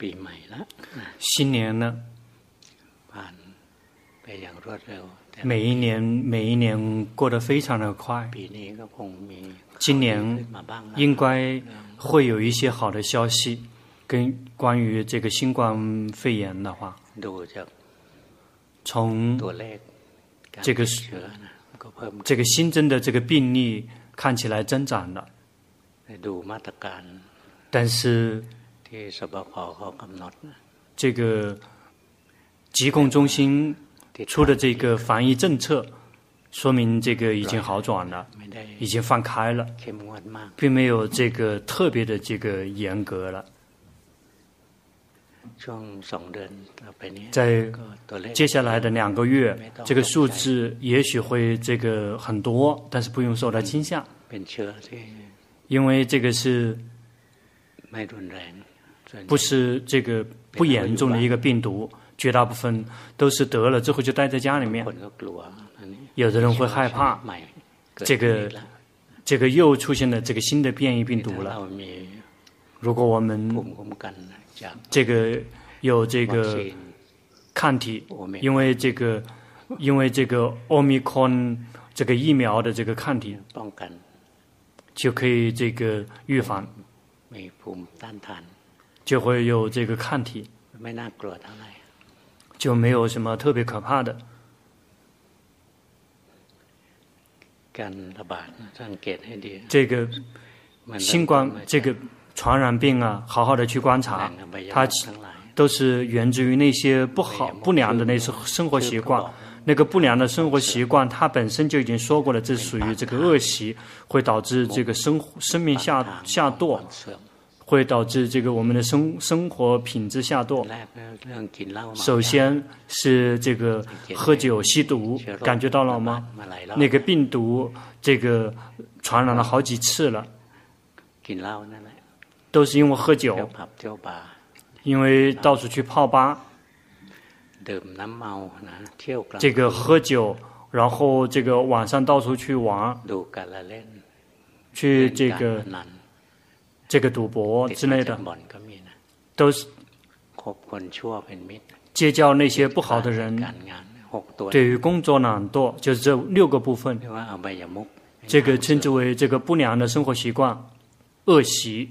ปีใหม่ละนะ 新年了， ผ่านไปอย่างรวดเร็วแต่ 每一年每一年过得非常的快。 ปีนี้ก็คงมี 今年 ขึ้นมาบ้างนะ 应该会有一些好的消息，跟关于这个新冠肺炎的话， ดูจาก 从 ตัวเลขการ 这个 ติดเชื้อนะก็เพิ่ม 这个新增的这个病例看起来增长了， ดูมาตรการ 但是 这个疾控中心出的这个防疫政策，说明这个已经好转了，已经放开了，并没有这个特别的这个严格了。在接下来的两个月，这个数字也许会这个很多，但是不用受到惊吓，因为这个是。不是这个不严重的一个病毒，绝大部分都是得了之后就待在家里面。有的人会害怕，这个这个又出现了这个新的变异病毒了。如果我们这个有这个抗体，因为这个因为这个奥密克戎这个疫苗的这个抗体就可以这个预防。就会有这个抗体，就没有什么特别可怕的。这个新冠这个传染病啊，好好的去观察，它都是源自于那些不好不良的那些生活习惯。那个不良的生活习惯，它本身就已经说过了，这属于这个恶习，会导致这个生生命下下堕。会导致这个我们的生生活品质下堕。首先是这个喝酒吸毒感觉到了吗？那个病毒这个传染了好几次了。都是因为喝酒。因为到处去泡吧。这个喝酒然后这个晚上到处去玩。去这个这个赌博之类的。都是结交那些不好的人对于工作懒惰就是这六个部分。这个称之为这个不良的生活习惯恶习。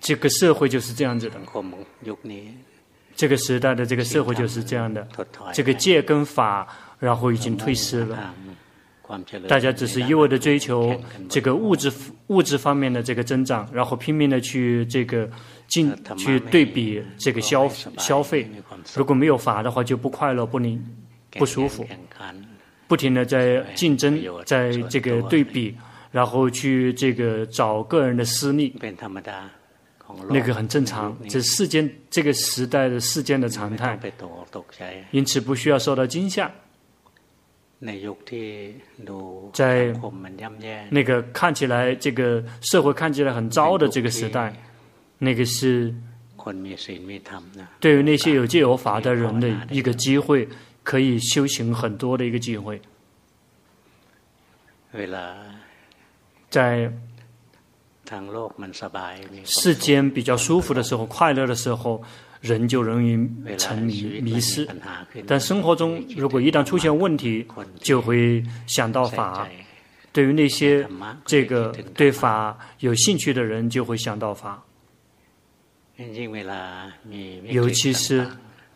这个社会就是这样子的。这个时代的这个社会就是这样的。这个戒跟法然后已经退失了。大家只是一味的追求这个物质物质方面的这个增长，然后拼命的去这个进去对比这个消消费。如果没有法的话，就不快乐，不灵，不舒服，不停的在竞争，在这个对比，然后去这个找个人的私利，那个很正常。这世间这个时代的世间的常态，因此不需要受到惊吓。在那个看起来这个社会看起来很糟的这个时代，那个是对于那些有戒有法的人的一个机会，可以修行很多的一个机会。为了在。世间比较舒服的时候，快乐的时候，人就容易沉迷迷失，但生活中如果一旦出现问题，就会想到法，对于那些这个对法有兴趣的人就会想到法。尤其是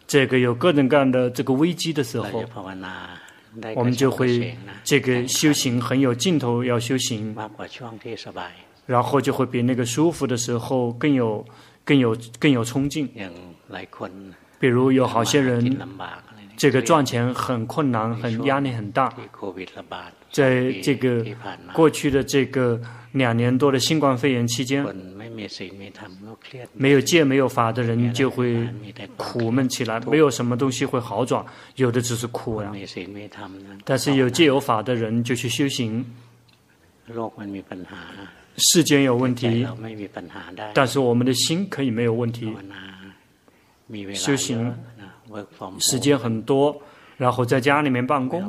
这个有各种各样的这个危机的时候，我们就会这个修行很有劲头，要修行，然后就会比那个舒服的时候更有更有更有冲劲。比如有好些人，这个赚钱很困难，很压力很大。在这个过去的这个两年多的新冠肺炎期间，没有戒、没有法的人就会苦闷起来，没有什么东西会好转，有的只是苦呀。但是有戒有法的人就去修行。世间有问题，但是我们的心可以没有问题。修行时间很多，然后在家里面办公，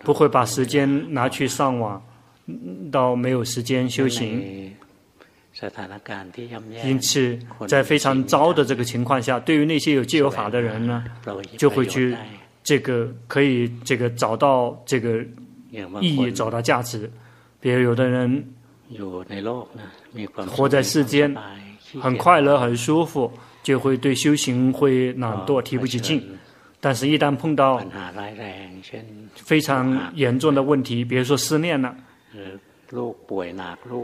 不会把时间拿去上网，到没有时间修行。因此在非常糟的这个情况下，对于那些有戒有法的人呢，就会去这个可以这个找到这个意义，找到价值。比如有的人活在世间，很快乐，很舒服。就会对修行会懒惰、提不起劲。但是，一旦碰到非常严重的问题，比如说失恋了。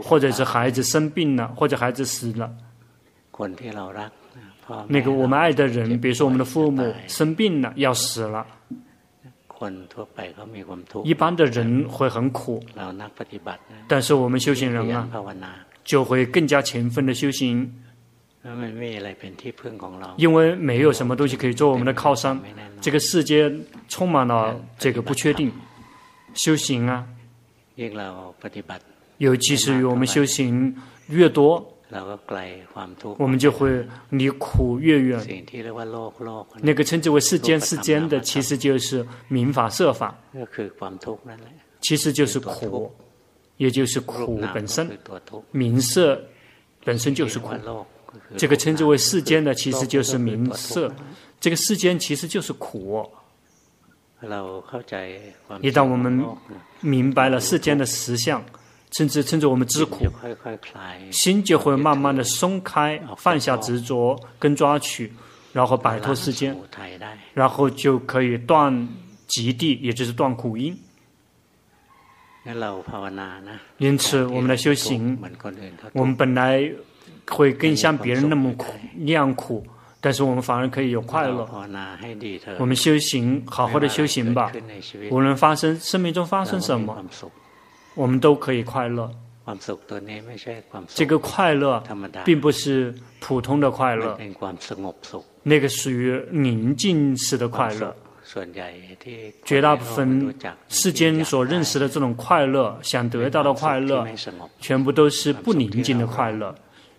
或者是孩子生病了，或者孩子死了，那个我们爱的人，比如说我们的父母生病了，要死了，一般的人会很苦，但是我们修行人啊，就会更加勤奋的修行，因为没有什么东西可以做我们的靠山，这个世界充满了这个不确定，修行啊。尤其是与我们修行越多，我们就会离苦越远。那个称之为世间世间的，其实就是名法设法，其实就是苦，也就是苦本身。名色本身就是苦，这个称之为世间的，其实就是名色。这个世间其实就是苦。一旦我们明白了世间的实相，甚至称之我们知苦，心就会慢慢的松开，放下执着跟抓取，然后摆脱世间，然后就可以断极地，也就是断苦因。因此，我们的修行，我们本来会更像别人那么苦，那样苦。但是我们反而可以有快乐。我们修行，好好的修行吧。无论发生生命中发生什么，我们都可以快乐。这个快乐并不是普通的快乐，那个属于宁静式的快乐。绝大部分世间所认识的这种快乐，想得到的快乐，全部都是不宁静的快乐。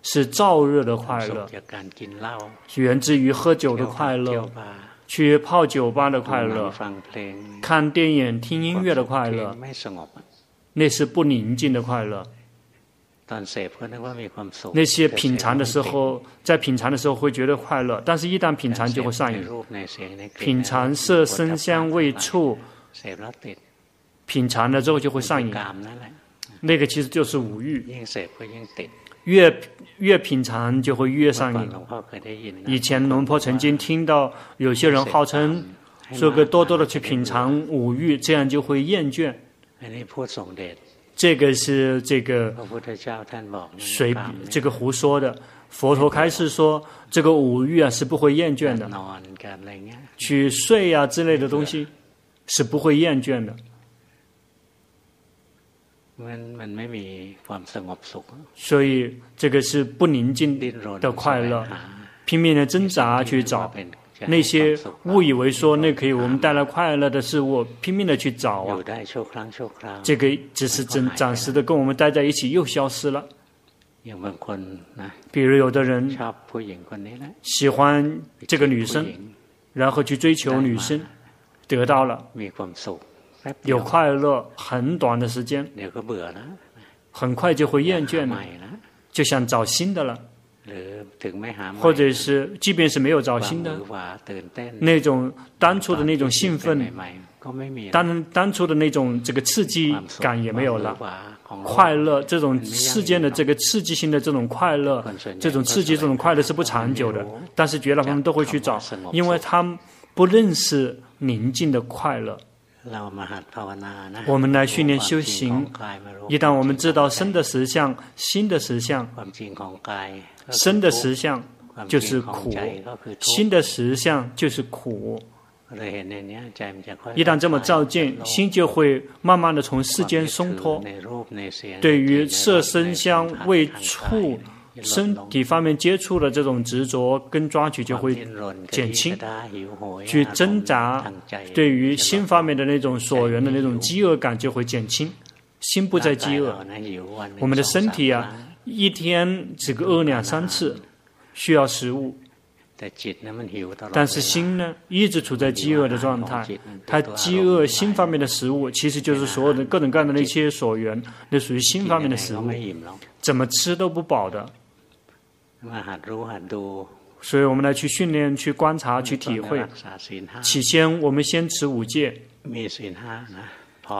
是燥热的快乐，源自于喝酒的快乐，去泡酒吧的快乐，看电影、听音乐的快乐，那是不宁静的快乐。那些品尝的时候，在品尝的时候会觉得快乐，但是一旦品尝就会上瘾。品尝色、声、香、味、触，品尝了之后就会上瘾。那个其实就是五欲。越越品尝就会越上瘾。以前龙婆曾经听到有些人号称说个多多的去品尝五欲，这样就会厌倦。这个是这个随这个胡说的。佛陀开示说，这个五欲啊是不会厌倦的。去睡啊之类的东西是不会厌倦的。所以这个是不宁静的快乐，拼命的挣扎去找那些误以为说那可以我们带来快乐的事物，拼命的去找啊。这个只是暂暂时的跟我们待在一起又消失了。比如有的人喜欢这个女生，然后去追求女生，得到了。有快乐很短的时间，很快就会厌倦了，就想找新的了，或者是即便是没有找新的，那种当初的那种兴奋，当当初的那种这个刺激感也没有了，快乐这种世间的这个刺激性的这种快乐，这种刺激这种快乐是不长久的，但是绝大部分都会去找，因为他们不认识宁静的快乐。我们来训练修行。一旦我们知道身的实相、心的实相，身的实相就是苦，心的实相就是苦。一旦这么照见，心就会慢慢的从世间松脱。对于色、声、香、味、触。身体方面接触的这种执着跟抓取就会减轻，去挣扎，对于心方面的那种所缘的那种饥饿感就会减轻，心不再饥饿。我们的身体啊，一天只个饿两三次，需要食物，但是心呢，一直处在饥饿的状态。它饥饿心方面的食物，其实就是所有的各种各样的那些所缘，那属于心方面的食物，怎么吃都不饱的。所以我们来去训练、去观察、去体会。起先，我们先持五戒，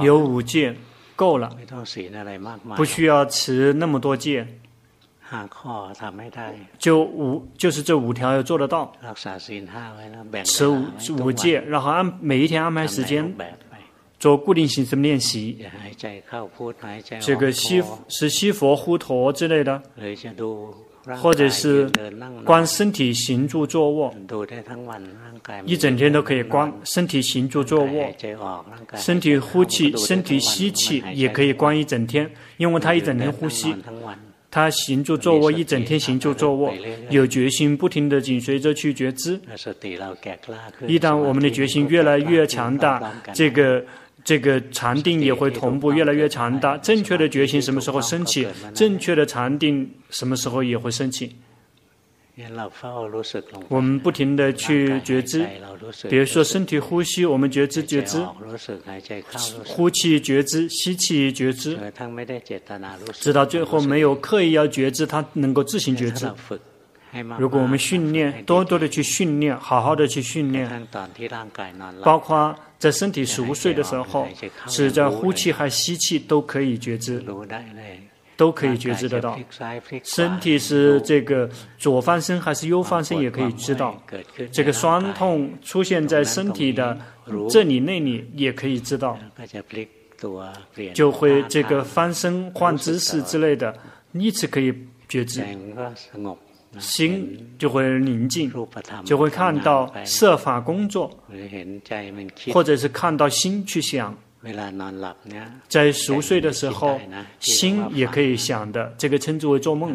有五戒够了，不需要持那么多戒。就五，就是这五条要做得到。持五五戒，然后按每一天安排时间做固定性什么练习。这个吸是吸佛呼陀之类的，或者是观身体行住坐卧，一整天都可以观身体行住坐卧，身体呼气、身体吸气也可以观一整天，因为他一整天呼吸。他行住坐卧一整天行住坐卧，有决心不停地紧随着去觉知。一旦我们的决心越来越强大，这个这个禅定也会同步越来越强大。正确的决心什么时候升起？正确的禅定什么时候也会升起？我们不停的去觉知，比如说身体呼吸，我们觉知觉知，呼气觉知，吸气觉知，直到最后没有刻意要觉知，它能够自行觉知。如果我们训练，多多的去训练，好好的去训练，包括在身体熟睡的时候，是在呼气还吸气都可以觉知。都可以觉知得到，身体是这个左翻身还是右翻身也可以知道，这个酸痛出现在身体的这里那里也可以知道，就会这个翻身换姿势之类的，一直可以觉知，心就会宁静，就会看到设法工作，或者是看到心去想。在熟睡的时候，心也可以想的，这个称之为做梦。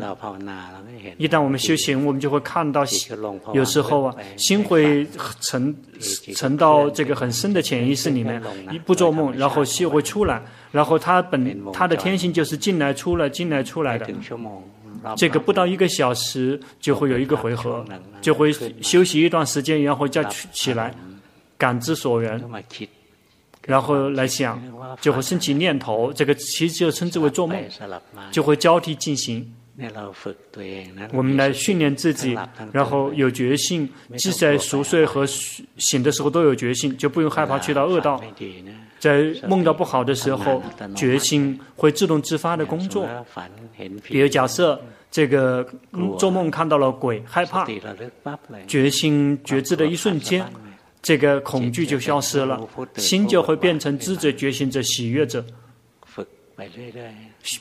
一旦我们修行，我们就会看到，有时候啊，心会沉沉到这个很深的潜意识里面，一不做梦，然后心会出来，然后它本它的天性就是进来出来进来出来的。这个不到一个小时就会有一个回合，就会休息一段时间，然后再起来感知所缘。然后来想，就会升起念头，这个其实就称之为做梦，就会交替进行。我们来训练自己，然后有决心，即在熟睡和醒的时候都有决心，就不用害怕去到恶道。在梦到不好的时候，决心会自动自发的工作。比如假设这个做梦看到了鬼，害怕，决心觉知的一瞬间。这个恐惧就消失了，心就会变成知者、觉醒者、喜悦者，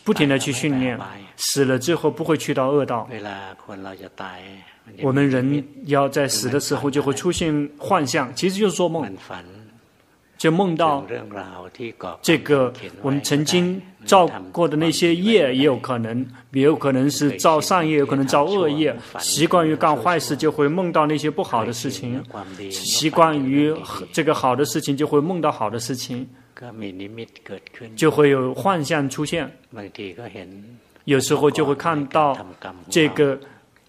不停地去训练，死了之后不会去到恶道。我们人要在死的时候就会出现幻象，其实就是做梦。就梦到这个我们曾经造过的那些业，也有可能，也有可能是造善业，有可能造恶业。习惯于干坏事，就会梦到那些不好的事情；习惯于这个好的事情，就会梦到好的事情，就会有幻象出现。有时候就会看到这个。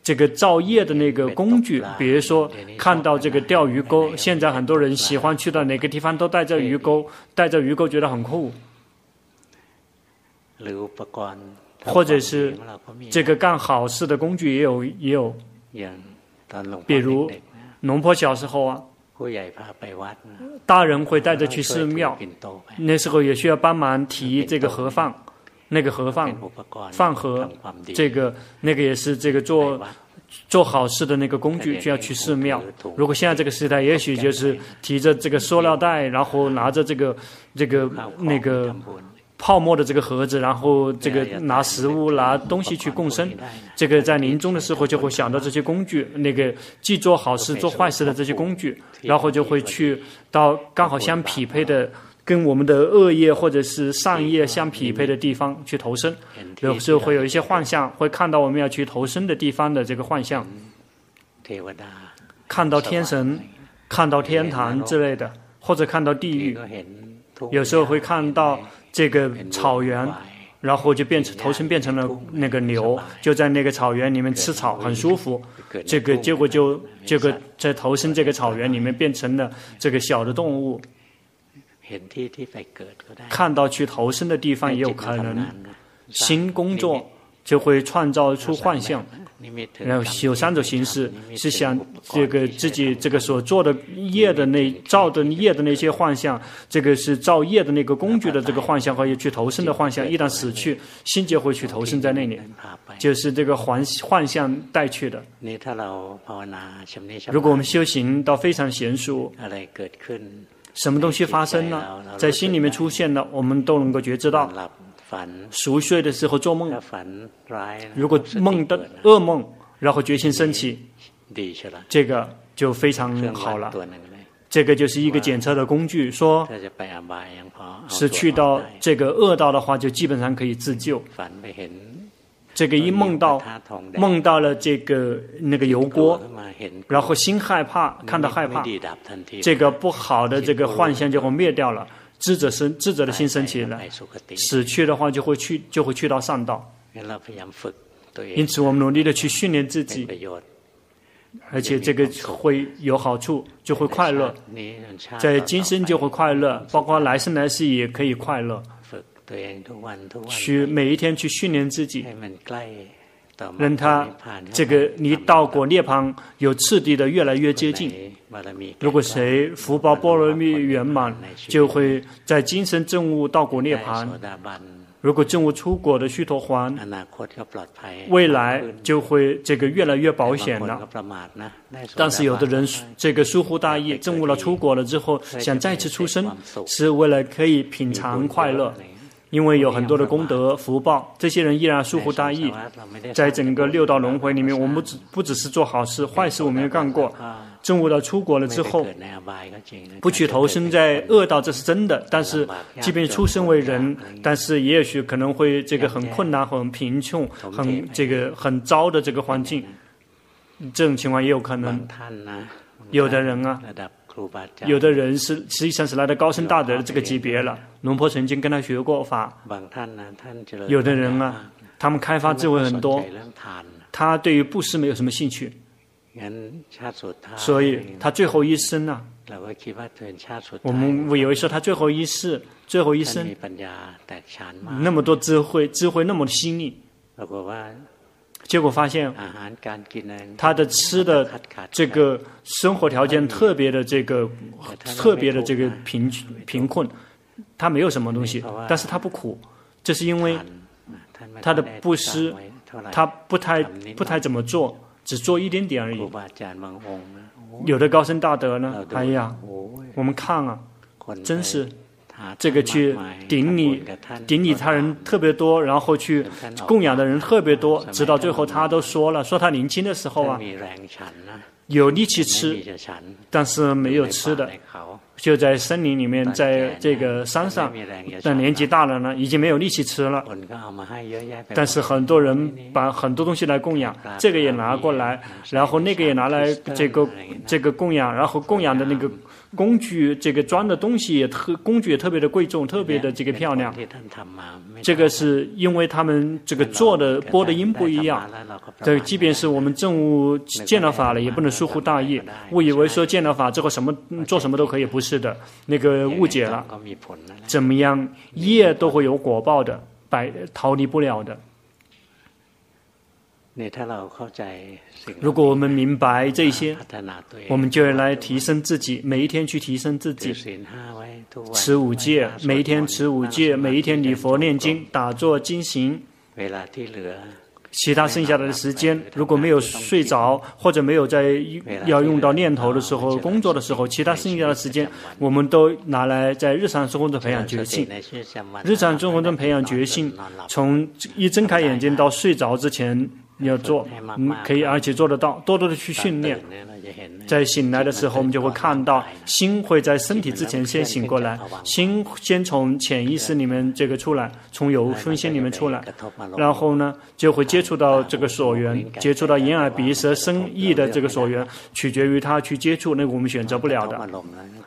这个造业的那个工具，比如说看到这个钓鱼钩，现在很多人喜欢去到哪个地方都带着鱼钩，带着鱼钩觉得很酷。或者是这个干好事的工具也有也有，比如龙婆小时候啊，大人会带着去寺庙，那时候也需要帮忙提这个盒饭。那个盒饭，饭盒，这个那个也是这个做做好事的那个工具，就要去寺庙。如果现在这个时代，也许就是提着这个塑料袋，然后拿着这个这个那个泡沫的这个盒子，然后这个拿食物拿东西去共生。这个在临终的时候就会想到这些工具，那个既做好事做坏事的这些工具，然后就会去到刚好相匹配的。跟我们的恶业或者是善业相匹配的地方去投生，有时候会有一些幻象，会看到我们要去投生的地方的这个幻象，看到天神，看到天堂之类的，或者看到地狱，有时候会看到这个草原，然后就变成投生变成了那个牛，就在那个草原里面吃草，很舒服。这个结果就这个在投生这个草原里面变成了这个小的动物。看到去投生的地方也有可能，新工作就会创造出幻象。然后有三种形式，是想这个自己这个所做的业的那造的业的那些幻象，这个是造业的那个工具的这个幻象和去投生的幻象。一旦死去，心就会去投生在那里，就是这个幻幻象带去的。如果我们修行到非常娴熟，什么东西发生了，在心里面出现了，我们都能够觉知到。熟睡的时候做梦，如果梦的噩梦，然后决心升起，这个就非常好了。这个就是一个检测的工具，说是去到这个恶道的话，就基本上可以自救。这个一梦到梦到了这个那个油锅，然后心害怕，看到害怕，这个不好的这个幻象就会灭掉了。智者生，智者的心升起来，死去的话就会去，就会去到上道。因此，我们努力的去训练自己，而且这个会有好处，就会快乐。在今生就会快乐，包括来生来世也可以快乐。去每一天去训练自己。让他这个离道果涅槃有次第的越来越接近。如果谁福报波罗蜜圆满，就会在今生证悟道果涅槃。如果证悟出果的须陀洹，未来就会这个越来越保险了。但是有的人这个疏忽大意，证悟了出果了之后，想再次出生，是为了可以品尝快乐。因为有很多的功德福报，这些人依然疏忽大意，在整个六道轮回里面，我们不只不只是做好事，坏事我们也干过。真悟到出国了之后，不去投身在恶道，这是真的。但是，即便出生为人，但是也许可能会这个很困难、很贫穷、很这个很糟的这个环境，这种情况也有可能。有的人啊。有的人是实际上是来到高僧大德的这个级别了，龙婆曾经跟他学过法。有的人啊，他们开发智慧很多，他对于布施没有什么兴趣，所以他最后一生呢，我们我以为说他最后一世、最后一生，那么多智慧，智慧那么的细腻。结果发现，他的吃的这个生活条件特别的这个特别的这个贫贫困，他没有什么东西，但是他不苦，这是因为他的布施，他不太不太怎么做，只做一点点而已。有的高僧大德呢，哎呀，我们看啊，真是。这个去顶礼顶礼他人特别多，然后去供养的人特别多，直到最后他都说了，说他年轻的时候啊，有力气吃，但是没有吃的，就在森林里面，在这个山上，但年纪大了呢，已经没有力气吃了。但是很多人把很多东西来供养，这个也拿过来，然后那个也拿来这个这个供养，然后供养的那个。工具这个装的东西也特，工具也特别的贵重，特别的这个漂亮。这个是因为他们这个做的播的音不一样。这即便是我们证悟见了法了，也不能疏忽大意，误以为说见了法之后什么做什么都可以，不是的，那个误解了。怎么样，业都会有果报的，百逃离不了的。如果我们明白这些，我们就要来提升自己，每一天去提升自己。持五戒，每一天持五戒，每一天礼佛念经，打坐经行。其他剩下的时间，如果没有睡着，或者没有在要用到念头的时候、工作的时候，其他剩下的时间，我们都拿来在日常生活中培养觉性。日常生活中培养觉性，从一睁开眼睛到睡着之前。你要做，嗯，可以，而且做得到，多多的去训练。在醒来的时候，我们就会看到，心会在身体之前先醒过来，心先从潜意识里面这个出来，从有分心里面出来，然后呢，就会接触到这个所缘，接触到眼耳鼻舌身意的这个所缘，取决于他去接触，那个我们选择不了的。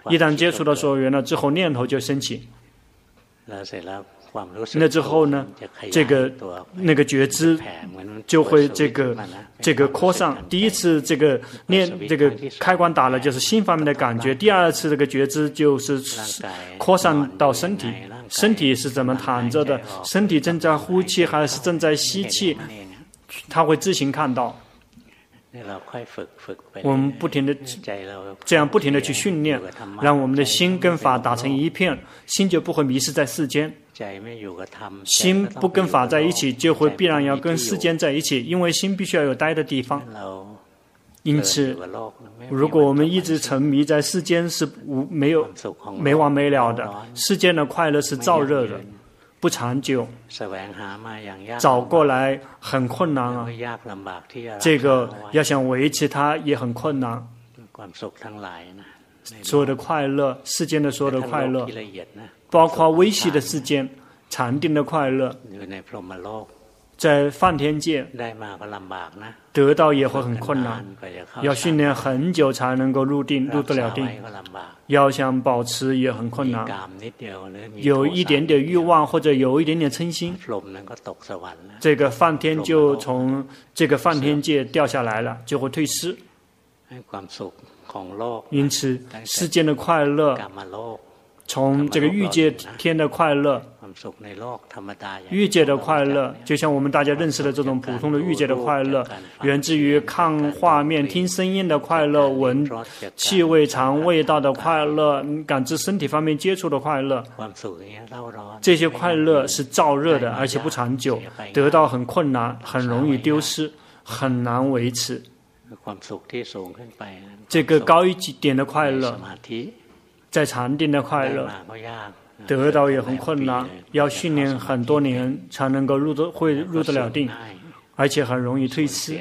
一旦接触到所缘了之后，念头就升起。那之后呢，这个那个觉知就会这个这个扩散。第一次这个念这个开关打了，就是心方面的感觉；第二次这个觉知就是扩散到身体，身体是怎么躺着的，身体正在呼气还是正在吸气，他会自行看到。我们不停的这样不停的去训练，让我们的心跟法打成一片，心就不会迷失在世间。心不跟法在一起，就会必然要跟世间在一起，因为心必须要有待的地方。因此，如果我们一直沉迷在世间，是无没有没完没了的。世间的快乐是燥热的。不长久，找过来很困难啊！这个要想维持它也很困难。所有的快乐，世间的所有的快乐，包括微细的世间，禅定的快乐。在梵天界得到也会很困难，要训练很久才能够入定，入得了定。要想保持也很困难，有一点点欲望或者有一点点嗔心，这个梵天就从这个梵天界掉下来了，就会退失。因此，世间的快乐。从这个欲界天的快乐，欲界的快乐，就像我们大家认识的这种普通的欲界的快乐，源自于看画面、听声音的快乐，闻气味、尝味道的快乐，感知身体方面接触的快乐。这些快乐是燥热的，而且不长久，得到很困难，很容易丢失，很难维持。这个高一点的快乐。在禅定的快乐，得到也很困难，要训练很多年才能够入得会入得了定，而且很容易退失，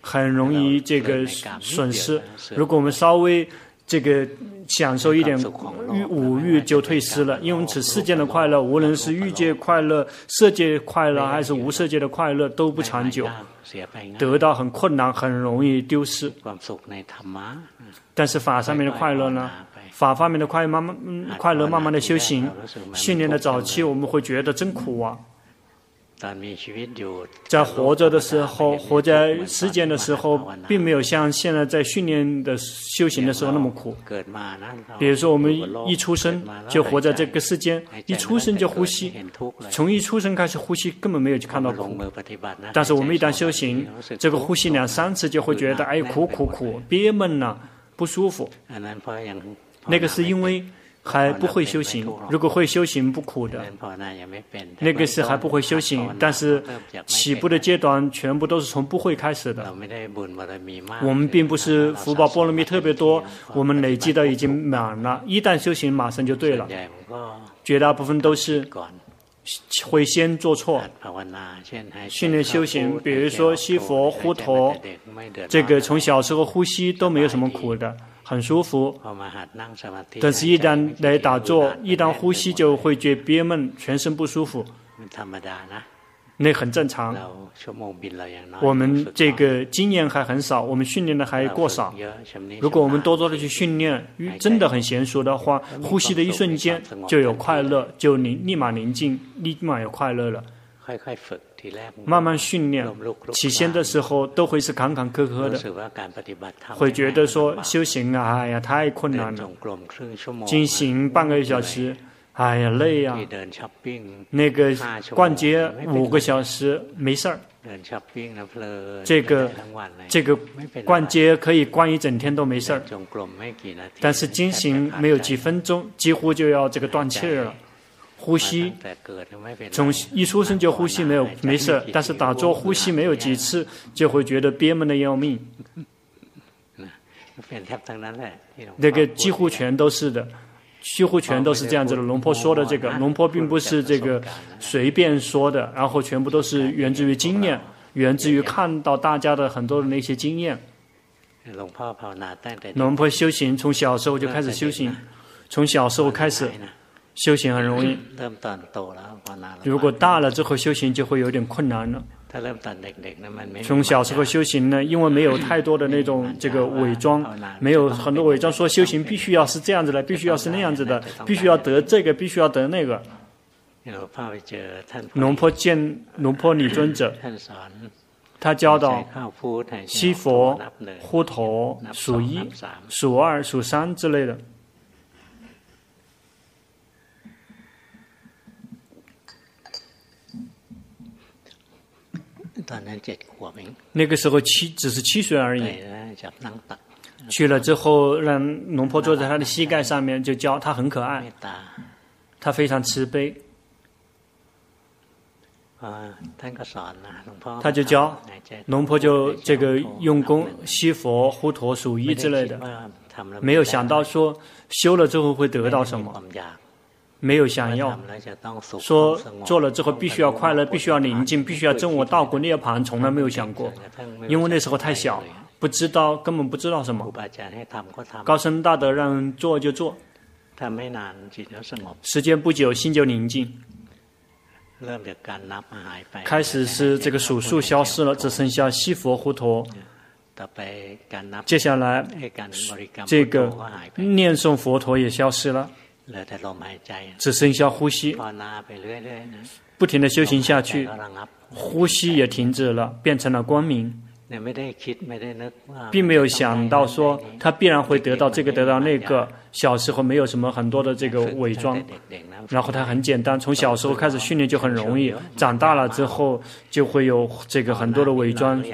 很容易这个损失。如果我们稍微这个享受一点欲五欲，就退失了。因此，世间的快乐，无论是欲界快乐、色界快乐，还是无色界的快乐，都不长久，得到很困难，很容易丢失。但是法上面的快乐呢？法方面的快慢慢，快乐慢慢的修行，训练的早期，我们会觉得真苦啊。在活着的时候，活在世间的时候，并没有像现在在训练的修行的时候那么苦。比如说，我们一出生就活在这个世间，一出生就呼吸，从一出生开始呼吸，根本没有去看到苦。但是我们一旦修行，这个呼吸两三次就会觉得，哎，苦苦苦，憋闷呐，不舒服。那个是因为还不会修行，如果会修行不苦的。那个是还不会修行，但是起步的阶段全部都是从不会开始的。我们并不是福报波罗蜜特别多，我们累积的已经满了，一旦修行马上就对了。绝大部分都是会先做错，训练修行，比如说吸佛呼陀，这个从小时候呼吸都没有什么苦的。很舒服，但是，一旦来打坐，一旦呼吸就会觉憋闷，全身不舒服。那很正常。我们这个经验还很少，我们训练的还过少。如果我们多多的去训练，真的很娴熟的话，呼吸的一瞬间就有快乐，就立立马宁静，立马有快乐了。慢慢训练，起先的时候都会是坎坎坷坷的，会觉得说修行啊，哎呀太困难了，进行半个小时，哎呀累呀，那个逛街五个小时没事儿，这个这个逛街可以逛一整天都没事儿，但是进行没有几分钟，几乎就要这个断气了。呼吸，从一出生就呼吸没有没事，但是打坐呼吸没有几次，就会觉得憋闷的要命。那个几乎全都是的，几乎全都是这样子的。龙婆说的这个，龙婆并不是这个随便说的，然后全部都是源自于经验，源自于看到大家的很多的那些经验。龙婆修行从小时候就开始修行，从小时候开始。修行很容易，如果大了之后修行就会有点困难了。从小时候修行呢，因为没有太多的那种这个伪装，没有很多伪装，说修行必须要是这样子的，必须要是那样子的，必须要得这个，必须要得那个。龙婆见龙婆女尊者，他教导西佛、呼陀、数一、数二、数三之类的。那个时候七只是七岁而已。去了之后，让龙婆坐在他的膝盖上面，就教他很可爱，他非常慈悲。他就教龙婆就这个用功吸佛、呼陀、数一之类的，没有想到说修了之后会得到什么。没有想要说做了之后必须要快乐，必须要宁静，必须要证我道果涅槃，从来没有想过，因为那时候太小，不知道，根本不知道什么。高僧大德让人做就做，时间不久心就宁静，开始是这个数数消失了，只剩下西佛胡陀，接下来这个念诵佛陀也消失了。只剩下呼吸，不停的修行下去，呼吸也停止了，变成了光明，并没有想到说他必然会得到这个得到那个。小时候没有什么很多的这个伪装，然后他很简单，从小时候开始训练就很容易，长大了之后就会有这个很多的伪装，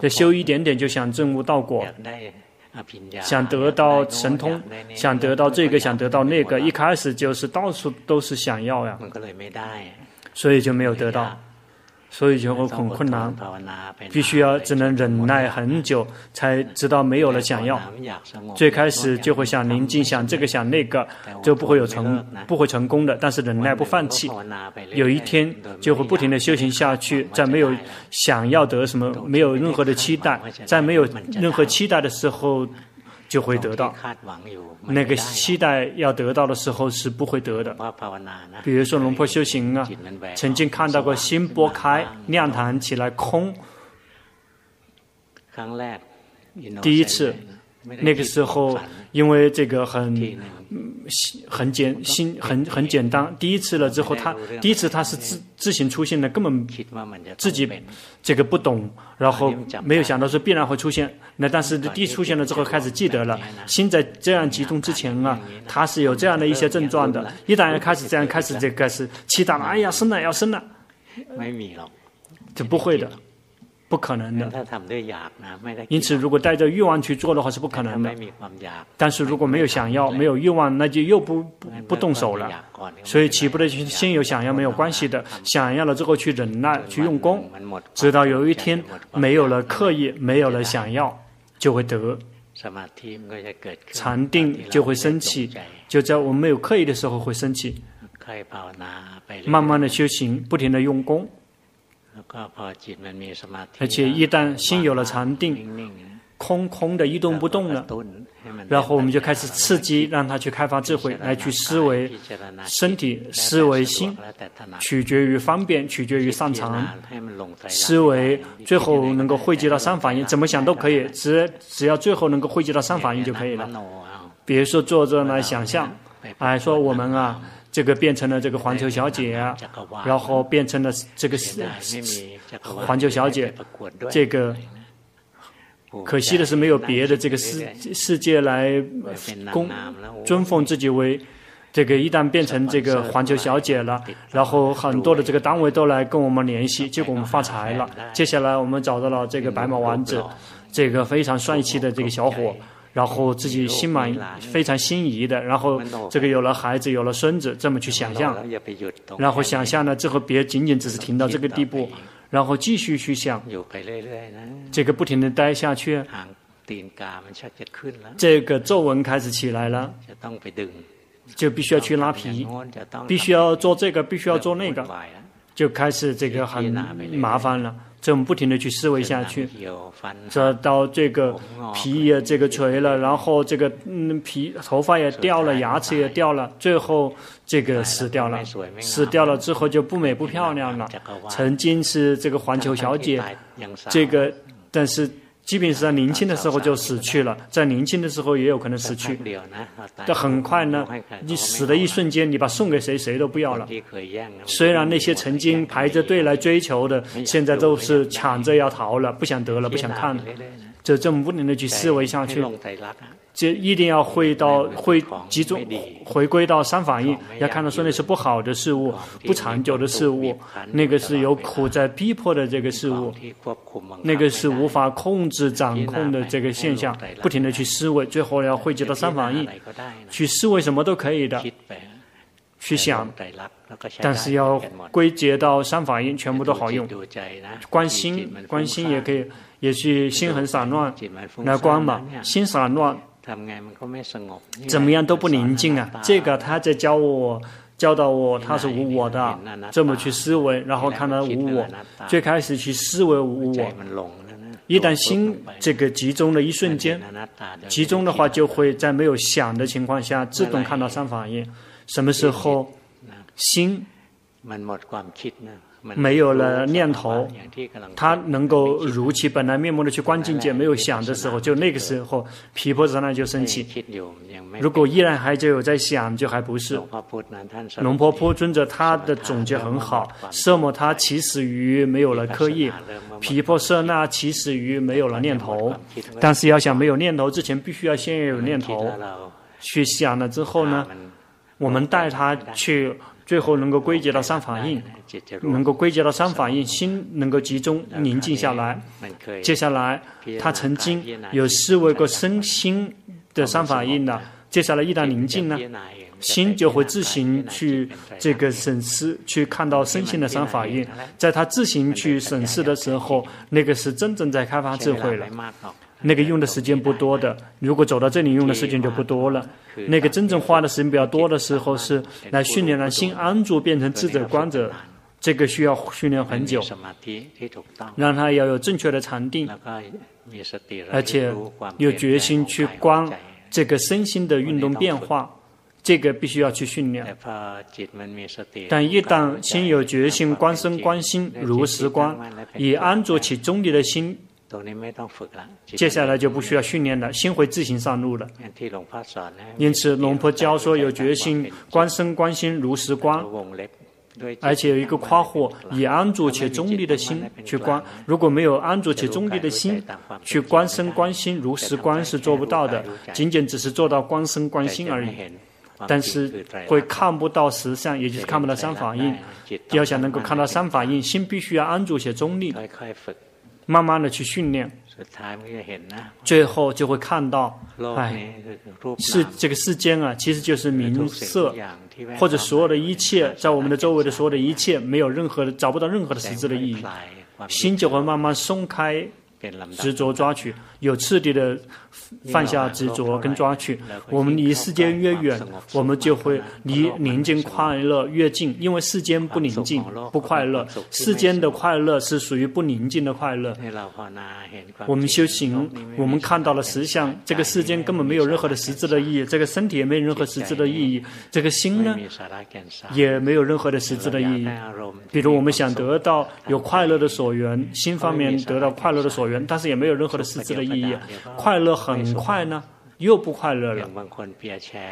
再修一点点就想证悟道果。想得到神通，想得到这个，想得到那个，一开始就是到处都是想要呀，所以就没有得到。所以就会很困难，必须要只能忍耐很久，才知道没有了想要。最开始就会想宁静，想这个想那个，就不会有成不会成功的。但是忍耐不放弃，有一天就会不停的修行下去，在没有想要得什么，没有任何的期待，在没有任何期待的时候。就会得到。那个期待要得到的时候是不会得的。比如说龙婆修行啊，曾经看到过心拨开亮堂起来空。第一次，那个时候因为这个很很简心很很简单。第一次了之后，他第一次他是自自行出现的，根本自己这个不懂。然后没有想到说必然会出现，那但是第一出现了之后开始记得了，心在这样集中之前啊，他是有这样的一些症状的。一旦要开始这样开始这个是期待了，哎呀生了要生了，就不会的。不可能的，因此如果带着欲望去做的话是不可能的。但是如果没有想要，没有欲望，那就又不不不动手了。所以起步的先有想要没有关系的，想要了之后去忍耐，去用功，直到有一天没有了刻意，没有了想要，就会得。禅定就会升起，就在我们没有刻意的时候会升起，慢慢的修行，不停的用功。而且一旦心有了禅定，空空的一动不动了，然后我们就开始刺激，让他去开发智慧，来去思维身体、思维心，取决于方便，取决于擅长。思维最后能够汇集到三法印，怎么想都可以，只只要最后能够汇集到三法印就可以了。比如说坐着来想象，哎，说我们啊。这个变成了这个环球小姐，然后变成了这个是环球小姐。这个可惜的是没有别的这个世世界来供尊奉自己为这个。一旦变成这个环球小姐了，然后很多的这个单位都来跟我们联系，结果我们发财了。接下来我们找到了这个白马王子，这个非常帅气的这个小伙。然后自己心满非常心仪的，然后这个有了孩子，有了孙子，这么去想象，然后想象了之后，别仅仅只是停到这个地步，然后继续去想，这个不停的待下去，这个皱纹开始起来了，就必须要去拉皮，必须要做这个，必须要做那个，就开始这个很麻烦了。这么不停的去思维下去，这到这个皮也这个垂了，然后这个嗯皮头发也掉了，牙齿也掉了，最后这个死掉了，死掉了之后就不美不漂亮了。曾经是这个环球小姐，这个但是即便是在年轻的时候就死去了，在年轻的时候也有可能死去。但很快呢，你死的一瞬间，你把送给谁，谁都不要了。虽然那些曾经排着队来追求的，现在都是抢着要逃了，不想得了，不想看了，就这么不能的去思维下去。就一定要回到会集中回归到三反应，要看到说那是不好的事物，不长久的事物，那个是有苦在逼迫的这个事物，那个是无法控制掌控的这个现象，不停的去思维，最后要汇集到三反应，去思维什么都可以的，去想，但是要归结到三法印，全部都好用，观心观心也可以，也去心很散乱来观嘛，心散乱。怎么样都不宁静啊！这个他在教我，教导我，他是无我的，这么去思维，然后看到无我，最开始去思维无我。一旦心这个集中的一瞬间，集中的话就会在没有想的情况下自动看到三法印。什么时候心？没有了念头，他能够如其本来面目的去观境界，没有想的时候，就那个时候，皮婆舍那就生起。如果依然还就有在想，就还不是。龙婆婆尊者他的总结很好，色魔他起始于没有了刻意，皮婆舍那起始于没有了念头。但是要想没有念头之前，必须要先有念头。去想了之后呢，我们带他去。最后能够归结到三法印，能够归结到三法印，心能够集中宁静下来。接下来，他曾经有思维过身心的三法印的。接下来一旦宁静呢，心就会自行去这个审视，去看到身心的三法印。在他自行去审视的时候，那个是真正在开发智慧了。那个用的时间不多的，如果走到这里用的时间就不多了。那个真正花的时间比较多的时候，是来训练让心安住变成智者观者，这个需要训练很久，让他要有正确的禅定，而且有决心去观这个身心的运动变化，这个必须要去训练。但一旦心有决心观身观心如实观，以安住其中立的心。接下来就不需要训练了，心会自行上路了。因此，龙婆教说有决心观身观心如实观，而且有一个夸惑，以安住且中立的心去观。如果没有安住且中立的心去观身观心如实观是做不到的，仅仅只是做到观身观心而已。但是会看不到实相，也就是看不到三法印。要想能够看到三法印，心必须要安住且中立。慢慢的去训练，最后就会看到，哎，是这个世间啊，其实就是名色，或者所有的一切，在我们的周围的所有的一切，没有任何的，找不到任何的实质的意义，心就会慢慢松开。执着抓取，有次第的放下执着跟抓取。我们离世间越远，我们就会离宁静快乐越近。因为世间不宁静，不快乐。世间的快乐是属于不宁静的快乐。我们修行，我们看到了实相，这个世间根本没有任何的实质的意义，这个身体也没有任何实质的意义，这个心呢，也没有任何的实质的意义。比如我们想得到有快乐的所缘，心方面得到快乐的所缘。但是也没有任何的实质的意义，快乐很快呢，又不快乐了。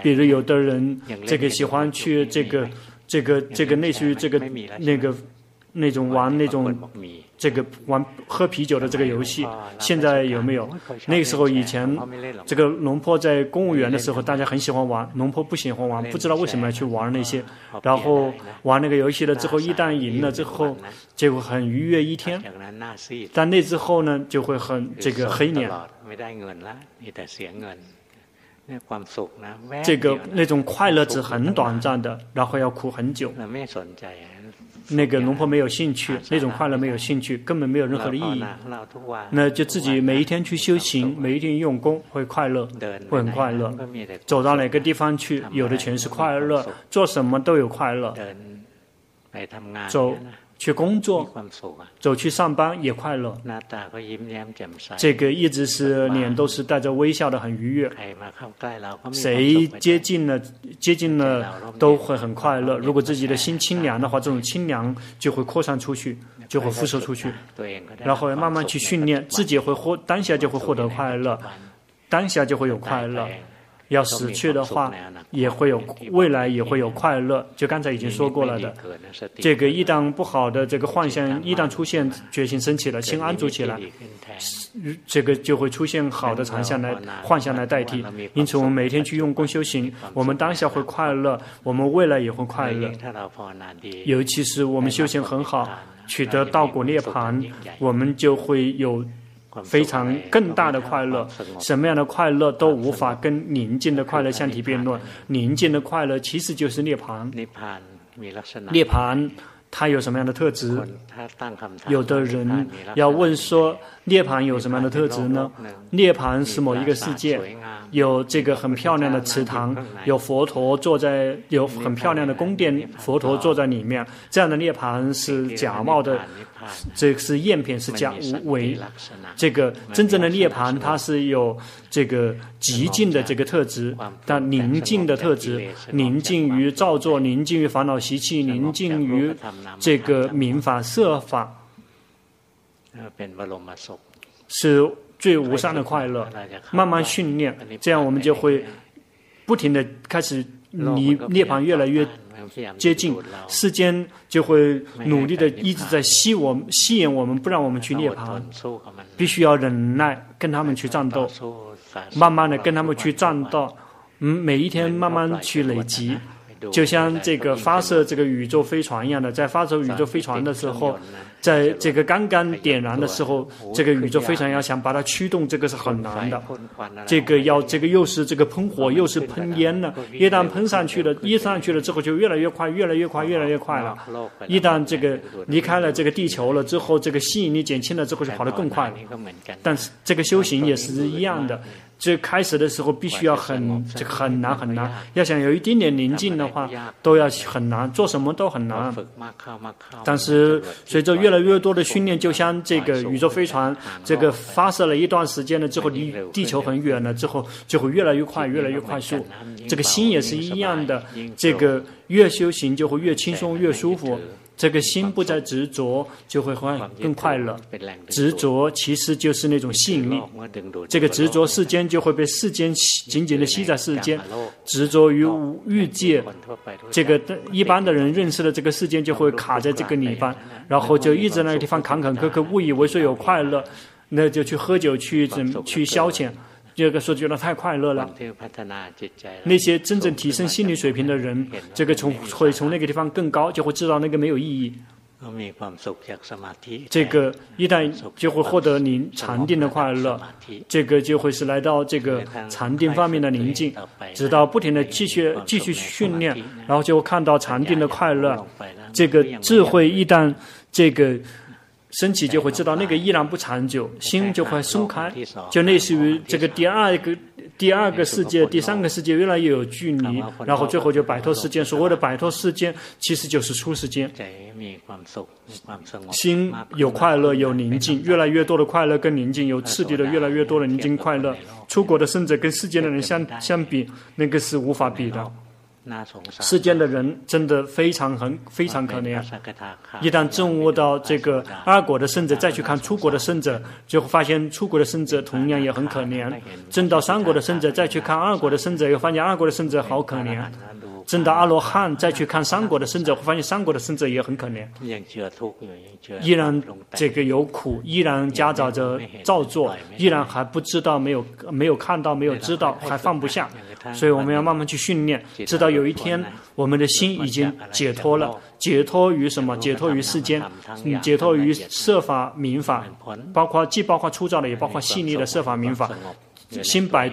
比如有的人这个喜欢去这个这个这个类似于这个那个。那种玩那种，这个玩喝啤酒的这个游戏，现在有没有？那个时候以前，这个龙坡在公务员的时候，大家很喜欢玩，龙坡不喜欢玩，不知道为什么要去玩那些，然后玩那个游戏了之后，一旦赢了之后，结果很愉悦一天，但那之后呢，就会很这个黑脸。这个那种快乐是很短暂的，然后要哭很久。那个农婆没有兴趣，那种快乐没有兴趣，根本没有任何的意义。那就自己每一天去修行，每一天用功，会快乐，会很快乐。走到哪个地方去，有的全是快乐，做什么都有快乐。走去工作，走去上班也快乐。这个一直是脸都是带着微笑的，很愉悦。谁接近了，接近了都会很快乐。如果自己的心清凉的话，这种清凉就会扩散出去，就会辐射出去。然后慢慢去训练，自己会获当下就会获得快乐，当下就会有快乐。要死去的话，也会有未来，也会有快乐。就刚才已经说过了的，这个一旦不好的这个幻象一旦出现，决心升起了，心安住起来，这个就会出现好的常相来幻象来代替。因此，我们每天去用功修行，我们当下会快乐，我们未来也会快乐。尤其是我们修行很好，取得道果涅槃，我们就会有。非常更大的快乐，什么样的快乐都无法跟宁静的快乐相提并论。宁静的快乐其实就是涅槃。涅槃它有什么样的特质？有的人要问说，涅槃有什么样的特质呢？涅槃是某一个世界，有这个很漂亮的池塘，有佛陀坐在，有很漂亮的宫殿，佛陀坐在里面。这样的涅槃是假冒的。这是赝品，是假无为。这个真正的涅槃，它是有这个极静的这个特质，但宁静的特质，宁静于造作，宁静于烦恼习气，宁静于这个名法色法，是最无上的快乐。慢慢训练，这样我们就会不停的开始离涅槃越来越。接近世间，就会努力的一直在吸我吸引我们，不让我们去涅槃。必须要忍耐，跟他们去战斗，慢慢的跟他们去战斗。嗯，每一天慢慢去累积，就像这个发射这个宇宙飞船一样的，在发射宇宙飞船的时候。在这个刚刚点燃的时候，这个宇宙飞船要想把它驱动，这个是很难的。这个要这个又是这个喷火，又是喷烟呢。一旦喷上去了，一上去了之后就越来越快，越来越快，越来越快了。一旦这个离开了这个地球了之后，这个吸引力减轻了之后就跑得更快了。但是这个修行也是一样的。这开始的时候必须要很这个很难很难，要想有一丁点宁静的话，都要很难，做什么都很难。但是随着越来越多的训练，就像这个宇宙飞船，这个发射了一段时间了之后，离地球很远了之后，就会越来越快，越来越快速。这个心也是一样的，这个越修行就会越轻松，越舒服。这个心不再执着，就会会更快乐。执着其实就是那种吸引力。这个执着世间，就会被世间紧紧的吸在世间。执着于欲界，这个一般的人认识的这个世间，就会卡在这个地方，然后就一直在那个地方坎坎坷坷，误以为说有快乐，那就去喝酒去怎去消遣。第二个说觉得太快乐了，那些真正提升心理水平的人，这个从会从那个地方更高，就会知道那个没有意义。这个一旦就会获得你禅定的快乐，这个就会是来到这个禅定方面的宁静，直到不停的继续继续训练，然后就会看到禅定的快乐。这个智慧一旦这个。升起就会知道那个依然不长久，心就会松开，就类似于这个第二个第二个世界、第三个世界越来越有距离，然后最后就摆脱世间。所谓的摆脱世间，其实就是出世间。心有快乐，有宁静，越来越多的快乐跟宁静，有次第的越来越多的宁静快乐。出国的圣者跟世间的人相相比，那个是无法比的。世间的人真的非常很非常可怜。一旦证悟到这个二果的圣者，再去看出国的圣者，就会发现出国的圣者同样也很可怜。证到三果的圣者，再去看二果的圣者，又发现二果的圣者好可怜。证到阿罗汉，再去看三果的圣者，会发现三果的圣者也很可怜。依然这个有苦，依然夹杂着造作，依然还不知道，没有没有看到，没有知道，还放不下。所以我们要慢慢去训练，直到有一天，我们的心已经解脱了，解脱于什么？解脱于世间，解脱于设法、名法，包括既包括粗糙的，也包括细腻的设法、名法。心摆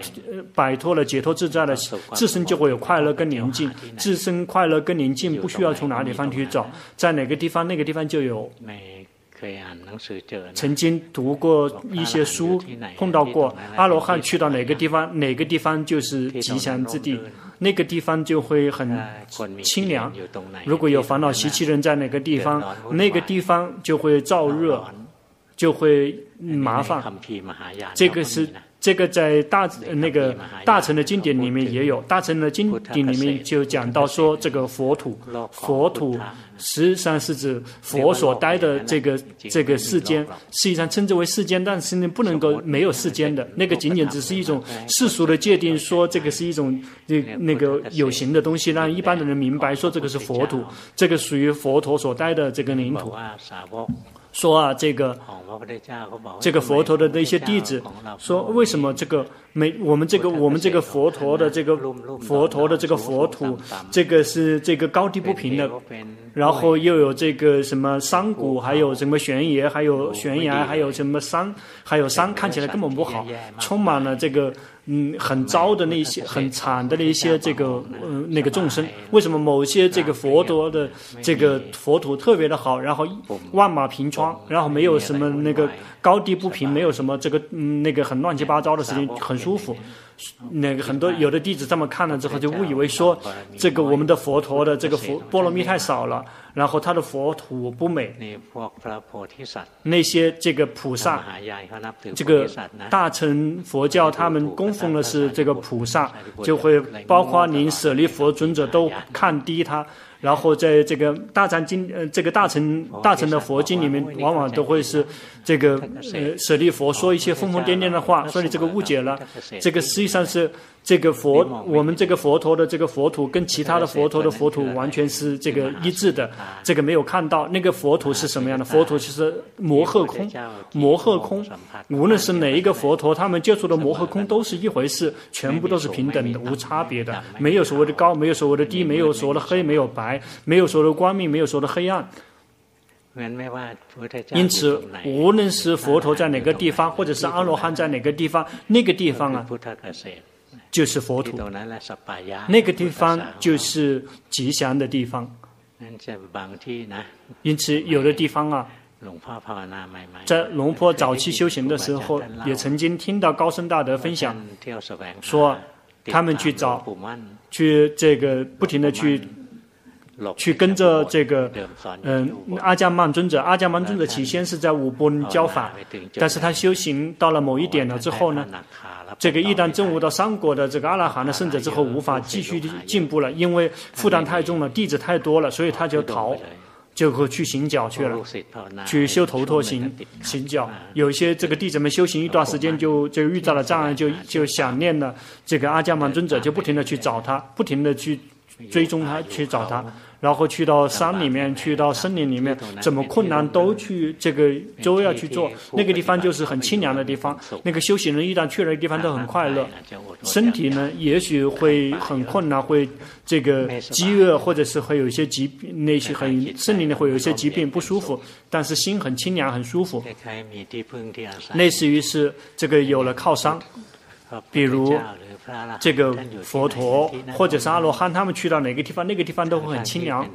摆脱了，解脱自在的，自身就会有快乐跟宁静。自身快乐跟宁静，不需要从哪里方去找，在哪个地方，那个地方就有。曾经读过一些书，碰到过阿罗汉去到哪个地方，哪个地方就是吉祥之地。那个地方就会很清凉。如果有烦恼习气人在哪个地方，那个地方就会燥热，就会麻烦。这个是。这个在大那个大乘的经典里面也有，大乘的经典里面就讲到说，这个佛土，佛土实际上是指佛所待的这个这个世间，实际上称之为世间，但是呢不能够没有世间的，那个仅仅只是一种世俗的界定，说这个是一种那那个有形的东西，让一般的人明白说这个是佛土，这个属于佛陀所待的这个领土。说啊，这个这个佛陀的那些弟子说，为什么这个没我们这个我们这个佛陀的这个佛陀的这个佛土，这个是这个高低不平的，然后又有这个什么山谷，还有什么悬崖，还有悬崖，还有什么山，还有山，看起来根本不好，充满了这个。嗯，很糟的那些，很惨的那些，这个呃那个众生，为什么某些这个佛陀的这个佛土特别的好，然后万马平川，然后没有什么那个高低不平，没有什么这个嗯那个很乱七八糟的事情，很舒服。那个很多有的弟子这么看了之后，就误以为说，这个我们的佛陀的这个佛波罗蜜太少了，然后他的佛土不美。那些这个菩萨，这个大乘佛教他们供奉的是这个菩萨，就会包括您舍利佛尊者都看低他。然后在这个大藏经，呃，这个大乘大乘的佛经里面，往往都会是这个呃舍利佛说一些疯疯癫癫的话，说你这个误解了，这个实际上是。这个佛，我们这个佛陀的这个佛土跟其他的佛陀的佛土完全是这个一致的。这个没有看到那个佛土是什么样的？佛土其实摩诃空，摩诃空，无论是哪一个佛陀，他们接触的摩诃空都是一回事，全部都是平等的，无差别的，没有所谓的高，没有所谓的低，没有所谓的黑，没有白，没有所谓的光明，没有所谓的黑暗。因此，无论是佛陀在哪个地方，或者是阿罗汉在哪个地方，那个地方啊。就是佛土，那个地方就是吉祥的地方。因此，有的地方啊，在龙坡早期修行的时候，也曾经听到高僧大德分享，说他们去找，去这个不停的去。去跟着这个，嗯，阿伽曼尊者，阿伽曼尊者起先是在五波教法，但是他修行到了某一点了之后呢，这个一旦证悟到三果的这个阿拉含的圣者之后，无法继续进步了，因为负担太重了，弟子太多了，所以他就逃，就会去行脚去了，去修头陀行行脚。有一些这个弟子们修行一段时间就就遇到了障碍，就就想念了这个阿伽曼尊者，就不停的去找他，不停的去。追踪他，去找他，然后去到山里面，去到森林里面，怎么困难都去这个都要去做。那个地方就是很清凉的地方。那个修行人一旦去了那个地方都很快乐。身体呢，也许会很困难，会这个饥饿，或者是会有一些疾病，那些很森林里会有一些疾病不舒服，但是心很清凉，很舒服。类似于是这个有了靠山，比如。这个佛陀或者是阿罗汉，他们去到哪个地方，那个地方都会很清凉。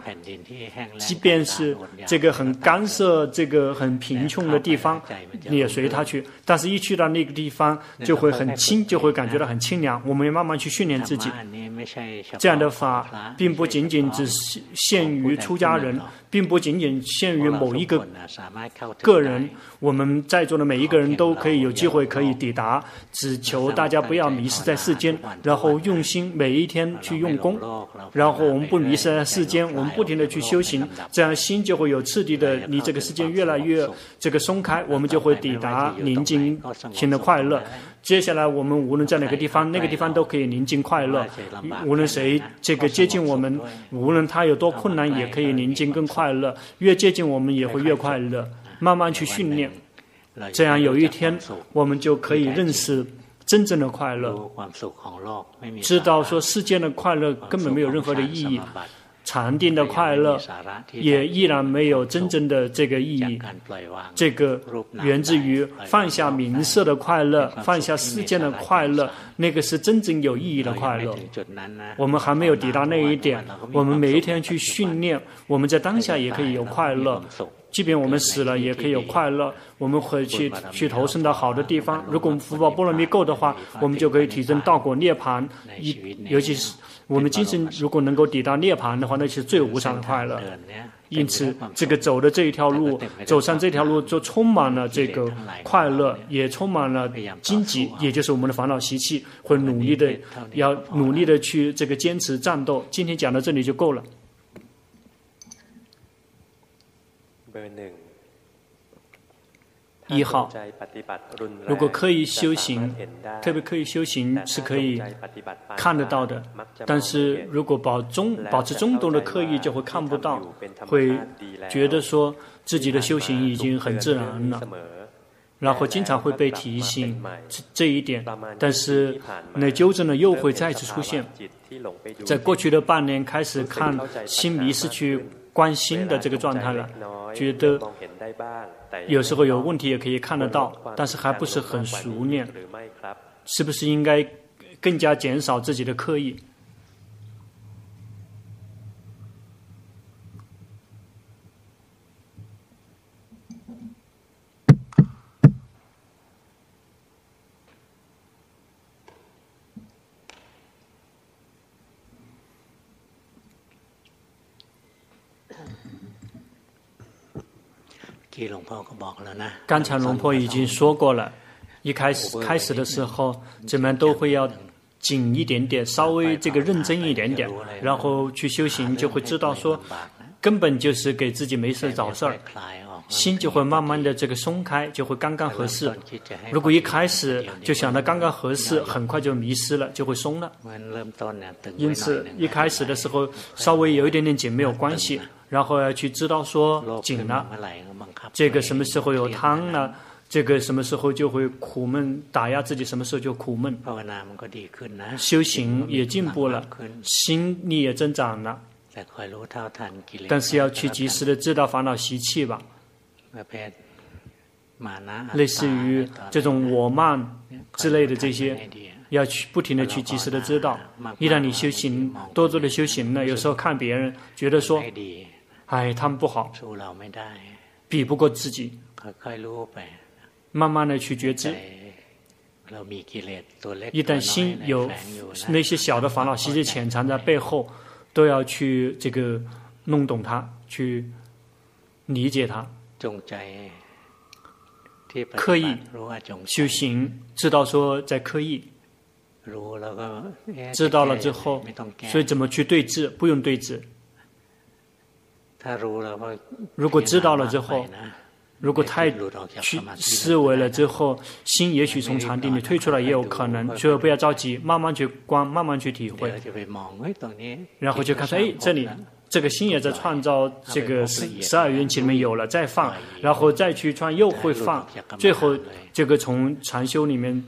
即便是这个很干涩、这个很贫穷的地方，你也随他去。但是，一去到那个地方，就会很清，就会感觉到很清凉。我们要慢慢去训练自己。这样的法，并不仅仅只限于出家人。并不仅仅限于某一个个人，我们在座的每一个人都可以有机会可以抵达。只求大家不要迷失在世间，然后用心每一天去用功，然后我们不迷失在世间，我们不停的去修行，这样心就会有次第的离这个世界越来越这个松开，我们就会抵达宁静心的快乐。接下来，我们无论在哪个地方，那个地方都可以宁静快乐。无论谁这个接近我们，无论他有多困难，也可以宁静更快乐。越接近我们，也会越快乐。慢慢去训练，这样有一天，我们就可以认识真正的快乐，知道说世间的快乐根本没有任何的意义。禅定的快乐也依然没有真正的这个意义，这个源自于放下名色的快乐，放下世间的快乐，那个是真正有意义的快乐。我们还没有抵达那一点，我们每一天去训练，我们在当下也可以有快乐。即便我们死了，也可以有快乐。我们会去去投生到好的地方。如果我们福报波罗蜜够的话，我们就可以提升道果涅槃。一尤其是我们精神如果能够抵达涅槃的话，那是最无上的快乐。因此，这个走的这一条路，走上这条路，就充满了这个快乐，也充满了荆棘，也就是我们的烦恼习气，会努力的，要努力的去这个坚持战斗。今天讲到这里就够了。一号，如果刻意修行，特别刻意修行是可以看得到的。但是如果保中保持中度的刻意，就会看不到，会觉得说自己的修行已经很自然了，然后经常会被提醒这这一点。但是那纠正呢，又会再次出现。在过去的半年开始看新迷失去观心的这个状态了，觉得。有时候有问题也可以看得到，但是还不是很熟练，是不是应该更加减少自己的刻意？刚才龙婆已经说过了，一开始开始的时候，怎么都会要紧一点点，稍微这个认真一点点，然后去修行就会知道说，根本就是给自己没事找事儿，心就会慢慢的这个松开，就会刚刚合适。如果一开始就想到刚刚合适，很快就迷失了，就会松了。因此一开始的时候稍微有一点点紧没有关系。然后要去知道说紧了，这个什么时候有汤了，这个什么时候就会苦闷打压自己，什么时候就苦闷。修行也进步了，心力也增长了，但是要去及时的知道烦恼习气吧。类似于这种我慢之类的这些，要去不停的去及时的知道。一旦你修行多做的修行呢，有时候看别人觉得说。哎，他们不好，比不过自己。慢慢的去觉知，一旦心有那些小的烦恼习气潜藏在背后，都要去这个弄懂它，去理解它。刻意修行，知道说在刻意，知道了之后，所以怎么去对峙？不用对治。如果知道了之后，如果太去思维了之后，心也许从禅定里退出来也有可能，所以不要着急，慢慢去观，慢慢去体会，然后就看说，哎，这里这个心也在创造这个十十二缘起里面有了，再放，然后再去创又会放，最后这个从禅修里面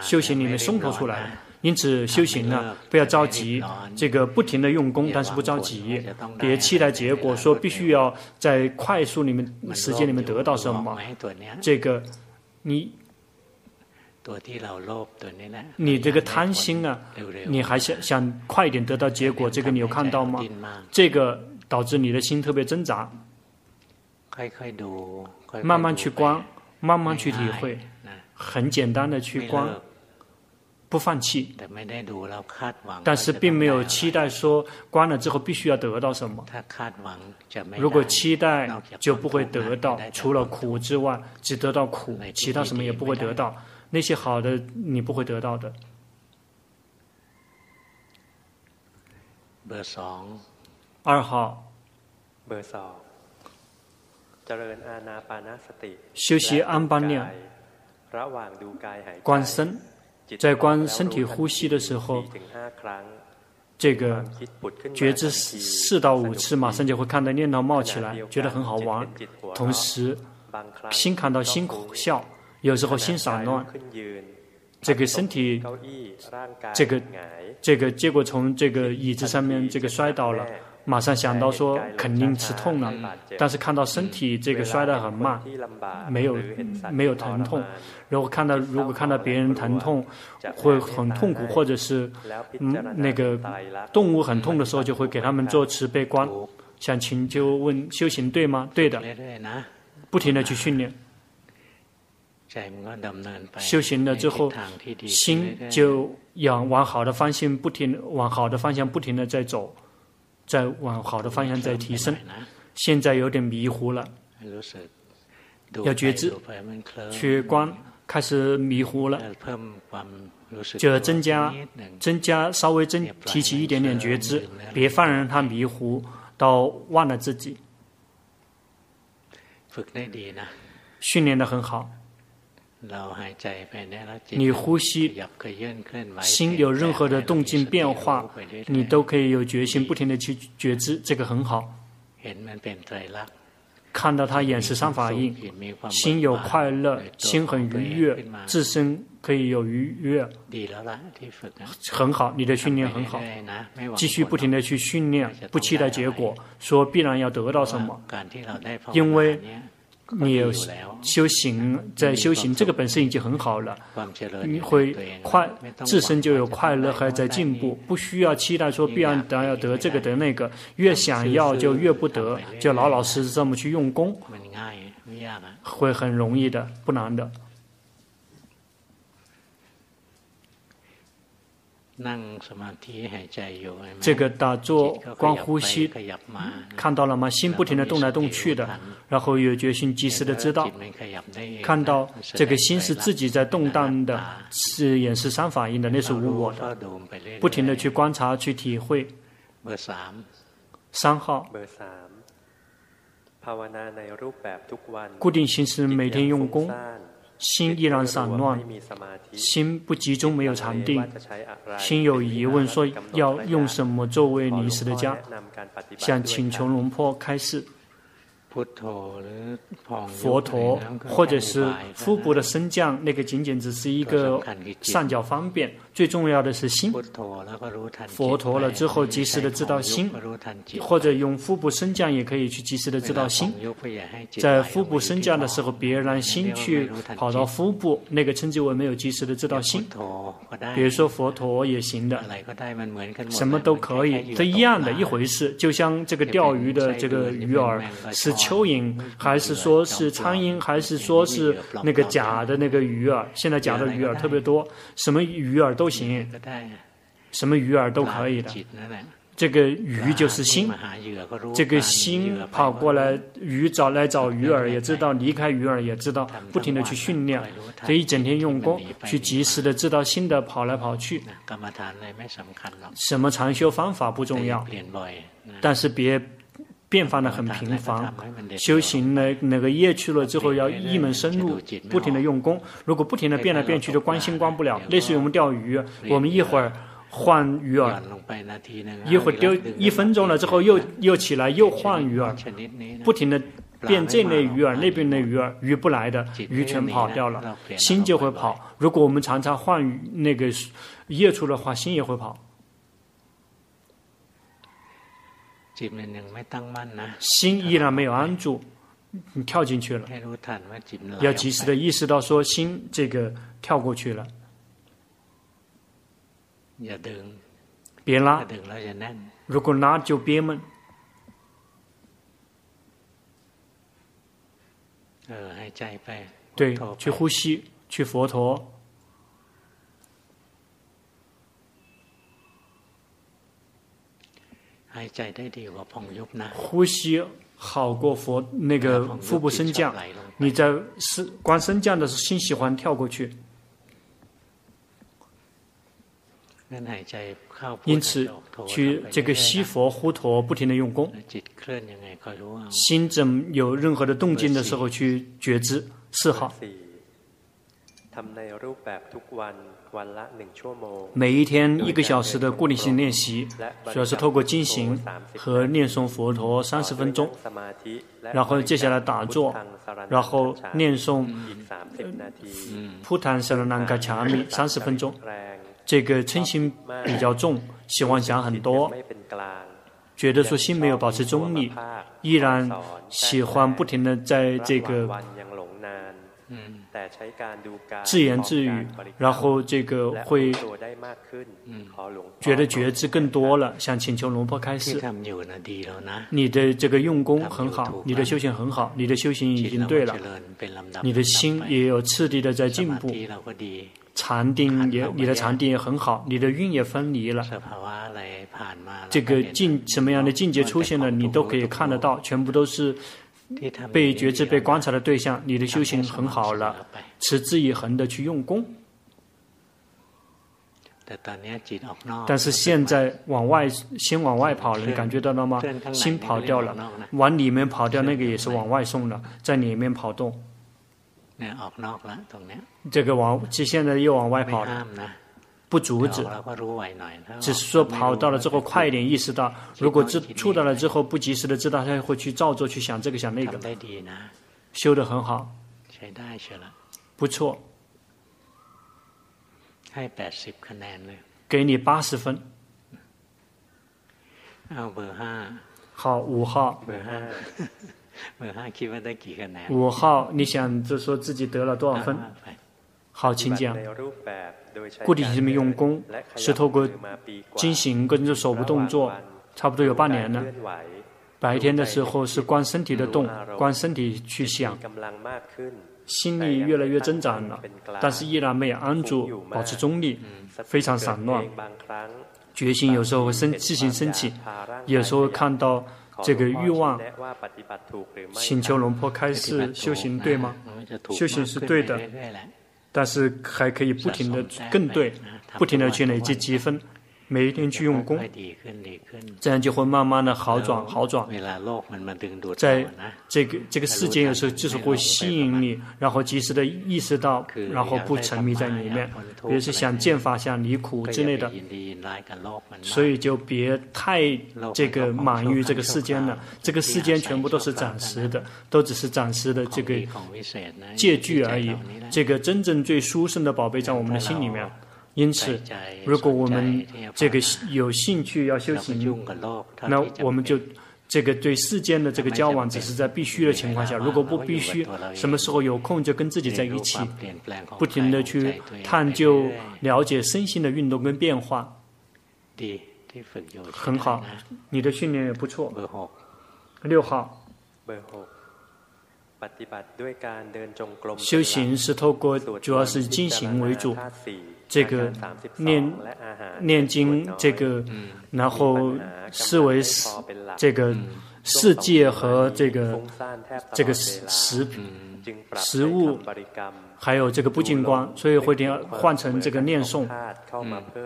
修行里面松脱出来。因此修行呢，不要着急，这个不停的用功，但是不着急，别期待结果，说必须要在快速里面时间里面得到什么。这个你你这个贪心啊，你还想想快一点得到结果，这个你有看到吗？这个导致你的心特别挣扎。慢慢去观，慢慢去体会，很简单的去观。不放弃，但是并没有期待说关了之后必须要得到什么。如果期待就不会得到，除了苦之外，只得到苦，其他什么也不会得到。那些好的你不会得到的。二号，修习安般念，观身。在观身体呼吸的时候，这个觉知四到五次，马上就会看到念头冒起来，觉得很好玩。同时，心看到心苦笑，有时候心散乱，这个身体，这个这个结果从这个椅子上面这个摔倒了。马上想到说肯定吃痛了，但是看到身体这个摔得很慢，没有没有疼痛。然后看到如果看到别人疼痛，会很痛苦，或者是嗯那个动物很痛的时候，就会给他们做慈悲观。想请就问修行对吗？对的，不停的去训练。修行了之后，心就要往好的方向不停往好的方向不停的在走，在往好的方向在提升。现在有点迷糊了，要觉知，去观开始迷糊了，就要增加增加稍微增提起一点点觉知，别放任他迷糊到忘了自己。训练的很好。你呼吸，心有任何的动静变化，你都可以有决心，不停地去觉知，这个很好。看到他眼是三法印，心有快乐，心很愉悦，自身可以有愉悦，很好，你的训练很好，继续不停地去训练，不期待结果，说必然要得到什么，因为。你有修行，在修行，这个本身已经很好了。你会快，自身就有快乐，还在进步，不需要期待说必然得要得这个得那个，越想要就越不得，就老老实实这么去用功，会很容易的，不难的。这个打坐观呼吸，看到了吗？心不停的动来动去的，然后有决心及时的知道，看到这个心是自己在动荡的，是眼识三反应的，那是无我的，不停的去观察去体会。三号，固定形式每天用功。心依然散乱，心不集中，没有禅定。心有疑问，说要用什么作为临时的家？想请求龙婆开示。佛陀，或者是腹部的升降，那个仅仅只是一个上脚方便，最重要的是心。佛陀了之后，及时的知道心，或者用腹部升降也可以去及时的知道心。在腹部升降的时候，别让心去跑到腹部，那个称之为没有及时的知道心。比如说佛陀也行的，什么都可以，都一样的一回事。就像这个钓鱼的这个鱼饵是。蚯蚓，还是说是苍蝇，还是说是那个假的那个鱼饵？现在假的鱼饵特别多，什么鱼饵都行，什么鱼饵都可以的。这个鱼就是心，这个心跑过来，鱼找来找鱼饵，也知道离开鱼饵，也知道不停地去训练，这一整天用功，去及时的知道心的跑来跑去。什么禅修方法不重要，但是别。变化的很频繁，修行呢，那个业去了之后要一门深入，不停的用功。如果不停的变来变去，就观心观不了。类似于我们钓鱼，我们一会儿换鱼饵，一会儿丢一分钟了之后又又起来又换鱼饵，不停的变这类鱼饵那边的鱼饵，鱼不来的鱼全跑掉了，心就会跑。如果我们常常换那个业出的话，心也会跑。心依然没有安住，你跳进去了，要及时的意识到说心这个跳过去了，别拉，如果拉就憋闷，对，去呼吸，去佛陀。呼吸好过佛那个腹部升降，你在升观升降的时候，心喜欢跳过去。因此，去这个吸佛呼陀，不停的用功，心怎有任何的动静的时候去觉知，四号。每一天一个小时的固定性练习，主要是透过经行和念诵佛陀三十分钟，然后接下来打坐，然后念诵普檀萨罗南嘎恰米三十分钟。这个嗔心比较重，喜欢想很多，觉得说心没有保持中立，依然喜欢不停的在这个。自言自语，然后这个会觉得觉知更多了，想请求龙婆开示。你的这个用功很好，你的修行很好，你的修行已经对了，你的心也有次第的在进步，禅定也，你的禅定也很好，你的运也分离了。这个境什么样的境界出现了，你都可以看得到，全部都是。被觉知、被观察的对象，你的修行很好了，持之以恒的去用功。但是现在往外，心往外跑了，你感觉到了吗？心跑掉了，往里面跑掉，那个也是往外送了，在里面跑动。这个往，现在又往外跑了。不阻止，只是说跑到了之后快一点意识到，如果知触到了之后不及时的知道，他会去照做去想这个想那个，修的很好，不错，给你八十分，好五号，五号，你想就说自己得了多少分？好，请讲。固定这么用功，是透过进行跟着手部动作，差不多有半年了。白天的时候是观身体的动，观身体去想，心力越来越增长了，但是依然没有安住，保持中立，非常散乱。觉性有时候会生自行升起，有时候看到这个欲望，请求龙婆开示修行对吗？修行是对的。但是还可以不停的更对，不停的去累积积分，每一天去用功，这样就会慢慢的好转好转。在这个这个世界有时候就是会吸引你，然后及时的意识到，然后不沉迷在里面，比如说想见法、想离苦之类的，所以就别太这个满于这个世间了。这个世间全部都是暂时的，都只是暂时的这个借据而已。这个真正最殊胜的宝贝在我们的心里面，因此，如果我们这个有兴趣要修行，那我们就这个对世间的这个交往只是在必须的情况下，如果不必须，什么时候有空就跟自己在一起，不停的去探究、了解身心的运动跟变化，很好，你的训练也不错，六号。修行是透过，主要是经行为主，这个念念经，这个然后思维这个世界和这个这个食食物，还有这个不净观，所以会点换成这个念诵，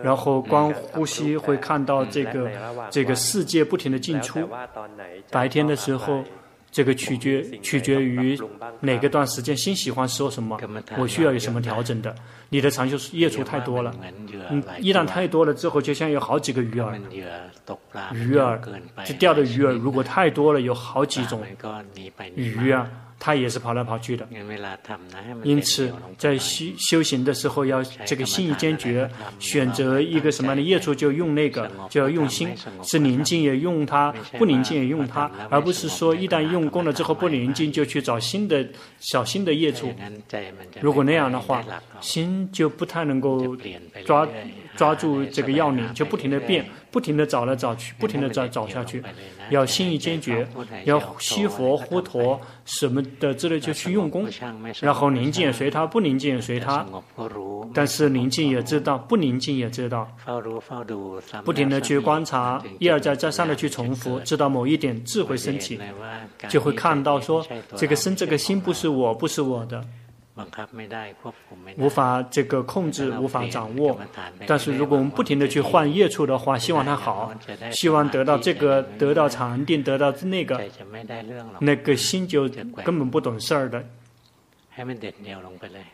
然后光呼吸会看到这个这个世界不停的进出，白天的时候。这个取决取决于哪个段时间新喜欢说什么，我需要有什么调整的。你的长袖业处太多了，嗯，一旦太多了之后，就像有好几个鱼饵，鱼饵就钓的鱼饵，如果太多了，有好几种鱼啊。他也是跑来跑去的，因此在修修行的时候要这个心意坚决，选择一个什么样的业处就用那个，就要用心，是宁静也用它，不宁静也用它，而不是说一旦用功了之后不宁静就去找新的小新的业处。如果那样的话，心就不太能够抓抓住这个要领，就不停的变。不停的找来找去，不停的找找下去，要心意坚决，要吸佛呼陀什么的之类就去用功，然后宁静也随他，不宁静也随他，但是宁静也知道，不宁静也知道，不停的去观察，一而再再三的去重复，直到某一点智慧升起，就会看到说这个身这个心不是我，不是我的。无法这个控制，无法掌握。但是如果我们不停地去换业处的话，希望它好，希望得到这个，得到禅定，得到那个，那个心就根本不懂事儿的。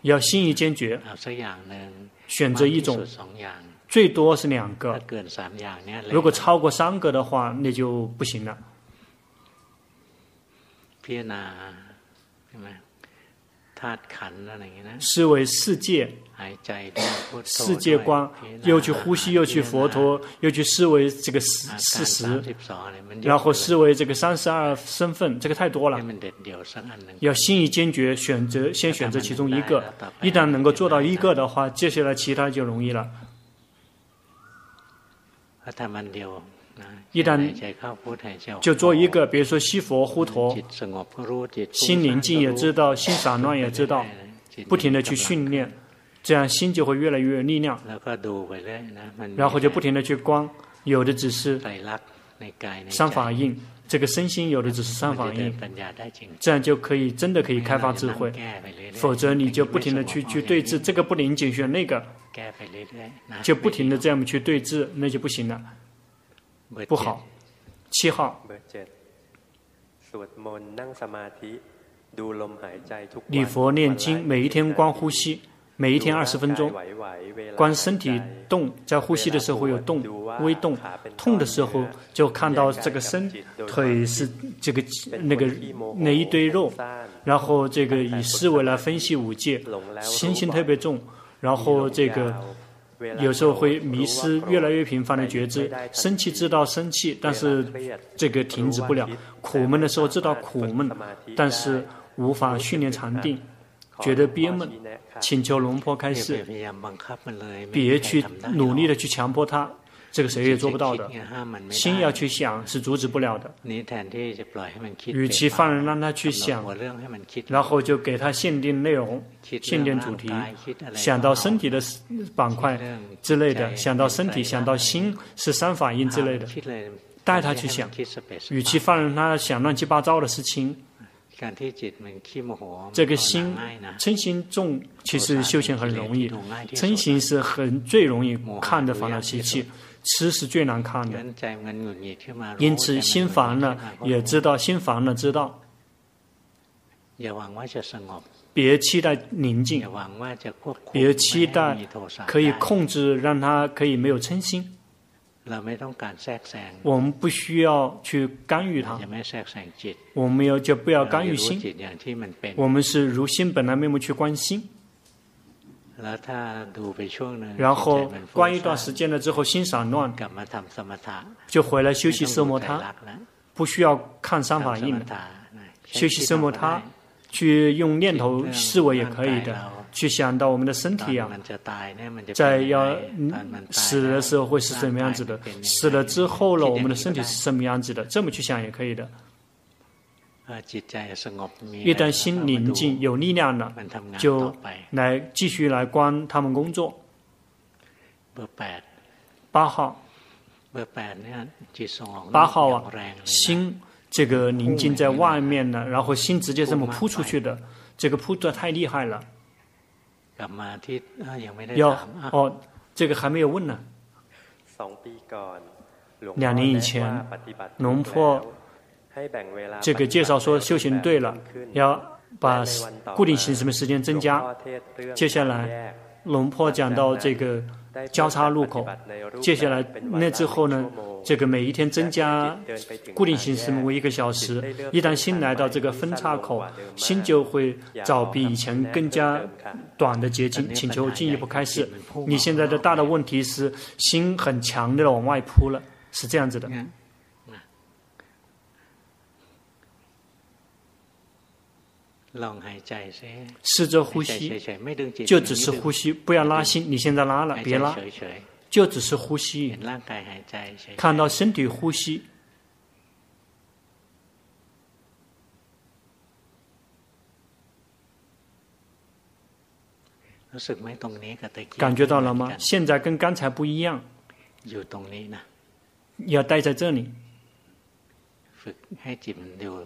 要心意坚决，选择一种，最多是两个。如果超过三个的话，那就不行了。思维世界，世界观，又去呼吸，又去佛陀，又去思维这个事事实，然后思维这个三十二身份，这个太多了。要心意坚决，选择先选择其中一个。一旦能够做到一个的话，接下来其他就容易了。一旦就做一个，比如说西佛呼陀，心宁静也知道，心散乱也知道，不停地去训练，这样心就会越来越有力量。然后就不停地去观，有的只是三法印，这个身心有的只是三法印，这样就可以真的可以开发智慧。否则你就不停地去去对治，这个不灵警选那个，就不停地这样去对治，那就不行了。不好，七号。礼佛念经，每一天观呼吸，每一天二十分钟，观身体动，在呼吸的时候会有动，微动，痛的时候就看到这个身腿是这个那个那一堆肉，然后这个以思维来分析五戒，心情特别重，然后这个。有时候会迷失，越来越频繁的觉知，生气知道生气，但是这个停止不了；苦闷的时候知道苦闷，但是无法训练禅定，觉得憋闷，请求龙婆开示，别去努力的去强迫他。这个谁也做不到的，心要去想是阻止不了的。与其放任让他去想，然后就给他限定内容、限定主题，想到身体的板块之类的，想到身体、想到心是三法印之类的，带他去想。与其放任他想乱七八糟的事情，这个心嗔心重，其实修行很容易。嗔心是很最容易看的烦恼习气。吃是最难看的，因此心烦了也知道，心烦了知道。别期待宁静，别期待可以控制，让他可以没有嗔心。我们不需要去干预他，我们要就不要干预心。我们是如心本来面目去观心。然后关一段时间了之后，心散乱，就回来休息奢摩他，不需要看三法印。了。休息奢摩他，去用念头思维也可以的，去想到我们的身体啊，在要死的时候会是什么样子的，死了之后了，我们的身体是什么样子的，这么去想也可以的。一旦心宁静有力量了，就来继续来观他们工作。八号，八号啊，心这个宁静在外面呢，然后心直接这么扑出去的，这个扑得太厉害了。要哦，这个还没有问呢。两年以前，龙婆。这个介绍说修行对了，要把固定行什么时间增加。接下来龙婆讲到这个交叉路口，接下来那之后呢，这个每一天增加固定行什么为一个小时。一旦心来到这个分叉口，心就会找比以前更加短的捷径。请求进一步开示。你现在的大的问题是心很强烈的往外扑了，是这样子的。试着呼吸，就只是呼吸，不要拉心。你现在拉了，别拉，就只是呼吸。看到身体呼吸，感觉到了吗？现在跟刚才不一样，要待在这里。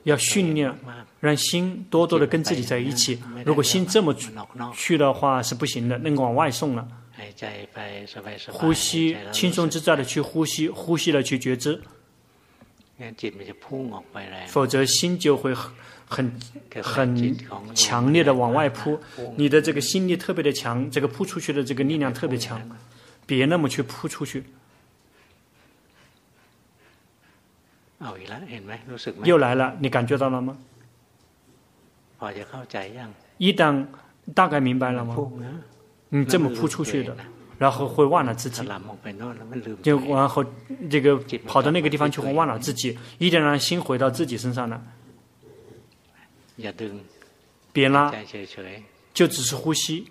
要训练，让心多多的跟自己在一起。如果心这么去的话是不行的，那个往外送了。呼吸，轻松自在的去呼吸，呼吸了去觉知。否则心就会很很很强烈的往外扑。你的这个心力特别的强，这个扑出去的这个力量特别强，别那么去扑出去。又来了，你感觉到了吗？ 一旦大概明白了吗？ พุ่งนะ 你这么扑出去的，然后会忘了自 ถ 己， ลำออกไปโน่นแล้วมันลืมตั 就 วเอง 然后这个跑到那个地方去会忘了自己，一定让心回到自己身上了， อย่าดึง 别拉 ใจ，เฉย 就只是呼吸。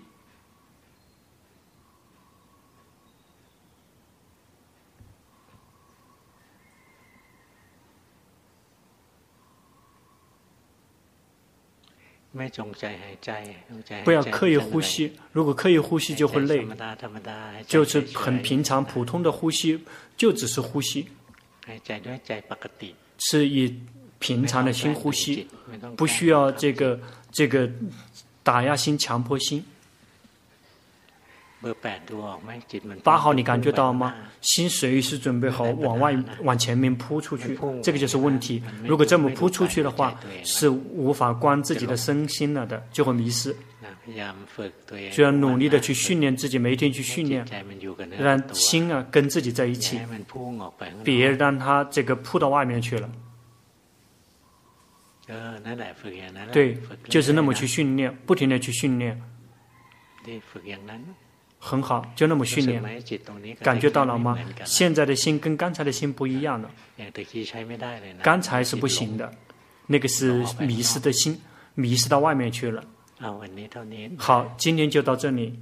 ไม่จงใจหายใจจงใจหายใจ 不要刻意呼吸，如果刻意呼吸就会 หายใจ 累 ธรรม。ดาธรรมดาหายใจ 就是เฉยๆ 很平常普通的呼吸，就只是呼吸， หายใจด้วยใจปกติ 是以平常的心呼吸， ไม่ต้อง 不需要这个这个打压心、强迫心。 八号，你感觉到吗？心随时准备好往外往前面扑出去。这个就是问题，如果这么扑出去的话，是无法观自己的身心了的，就会迷失。就要努力的去训练自己，每一天去训练，让心啊跟自己在一起，别让它这个扑到外面去了。对，就是那么去训练，不停的去训练。很好就那么训练。感觉到了。吗现在的心跟刚才的心不一样了。刚才是不行的。那个是迷失的心迷失到外面去了。好今天就到这里。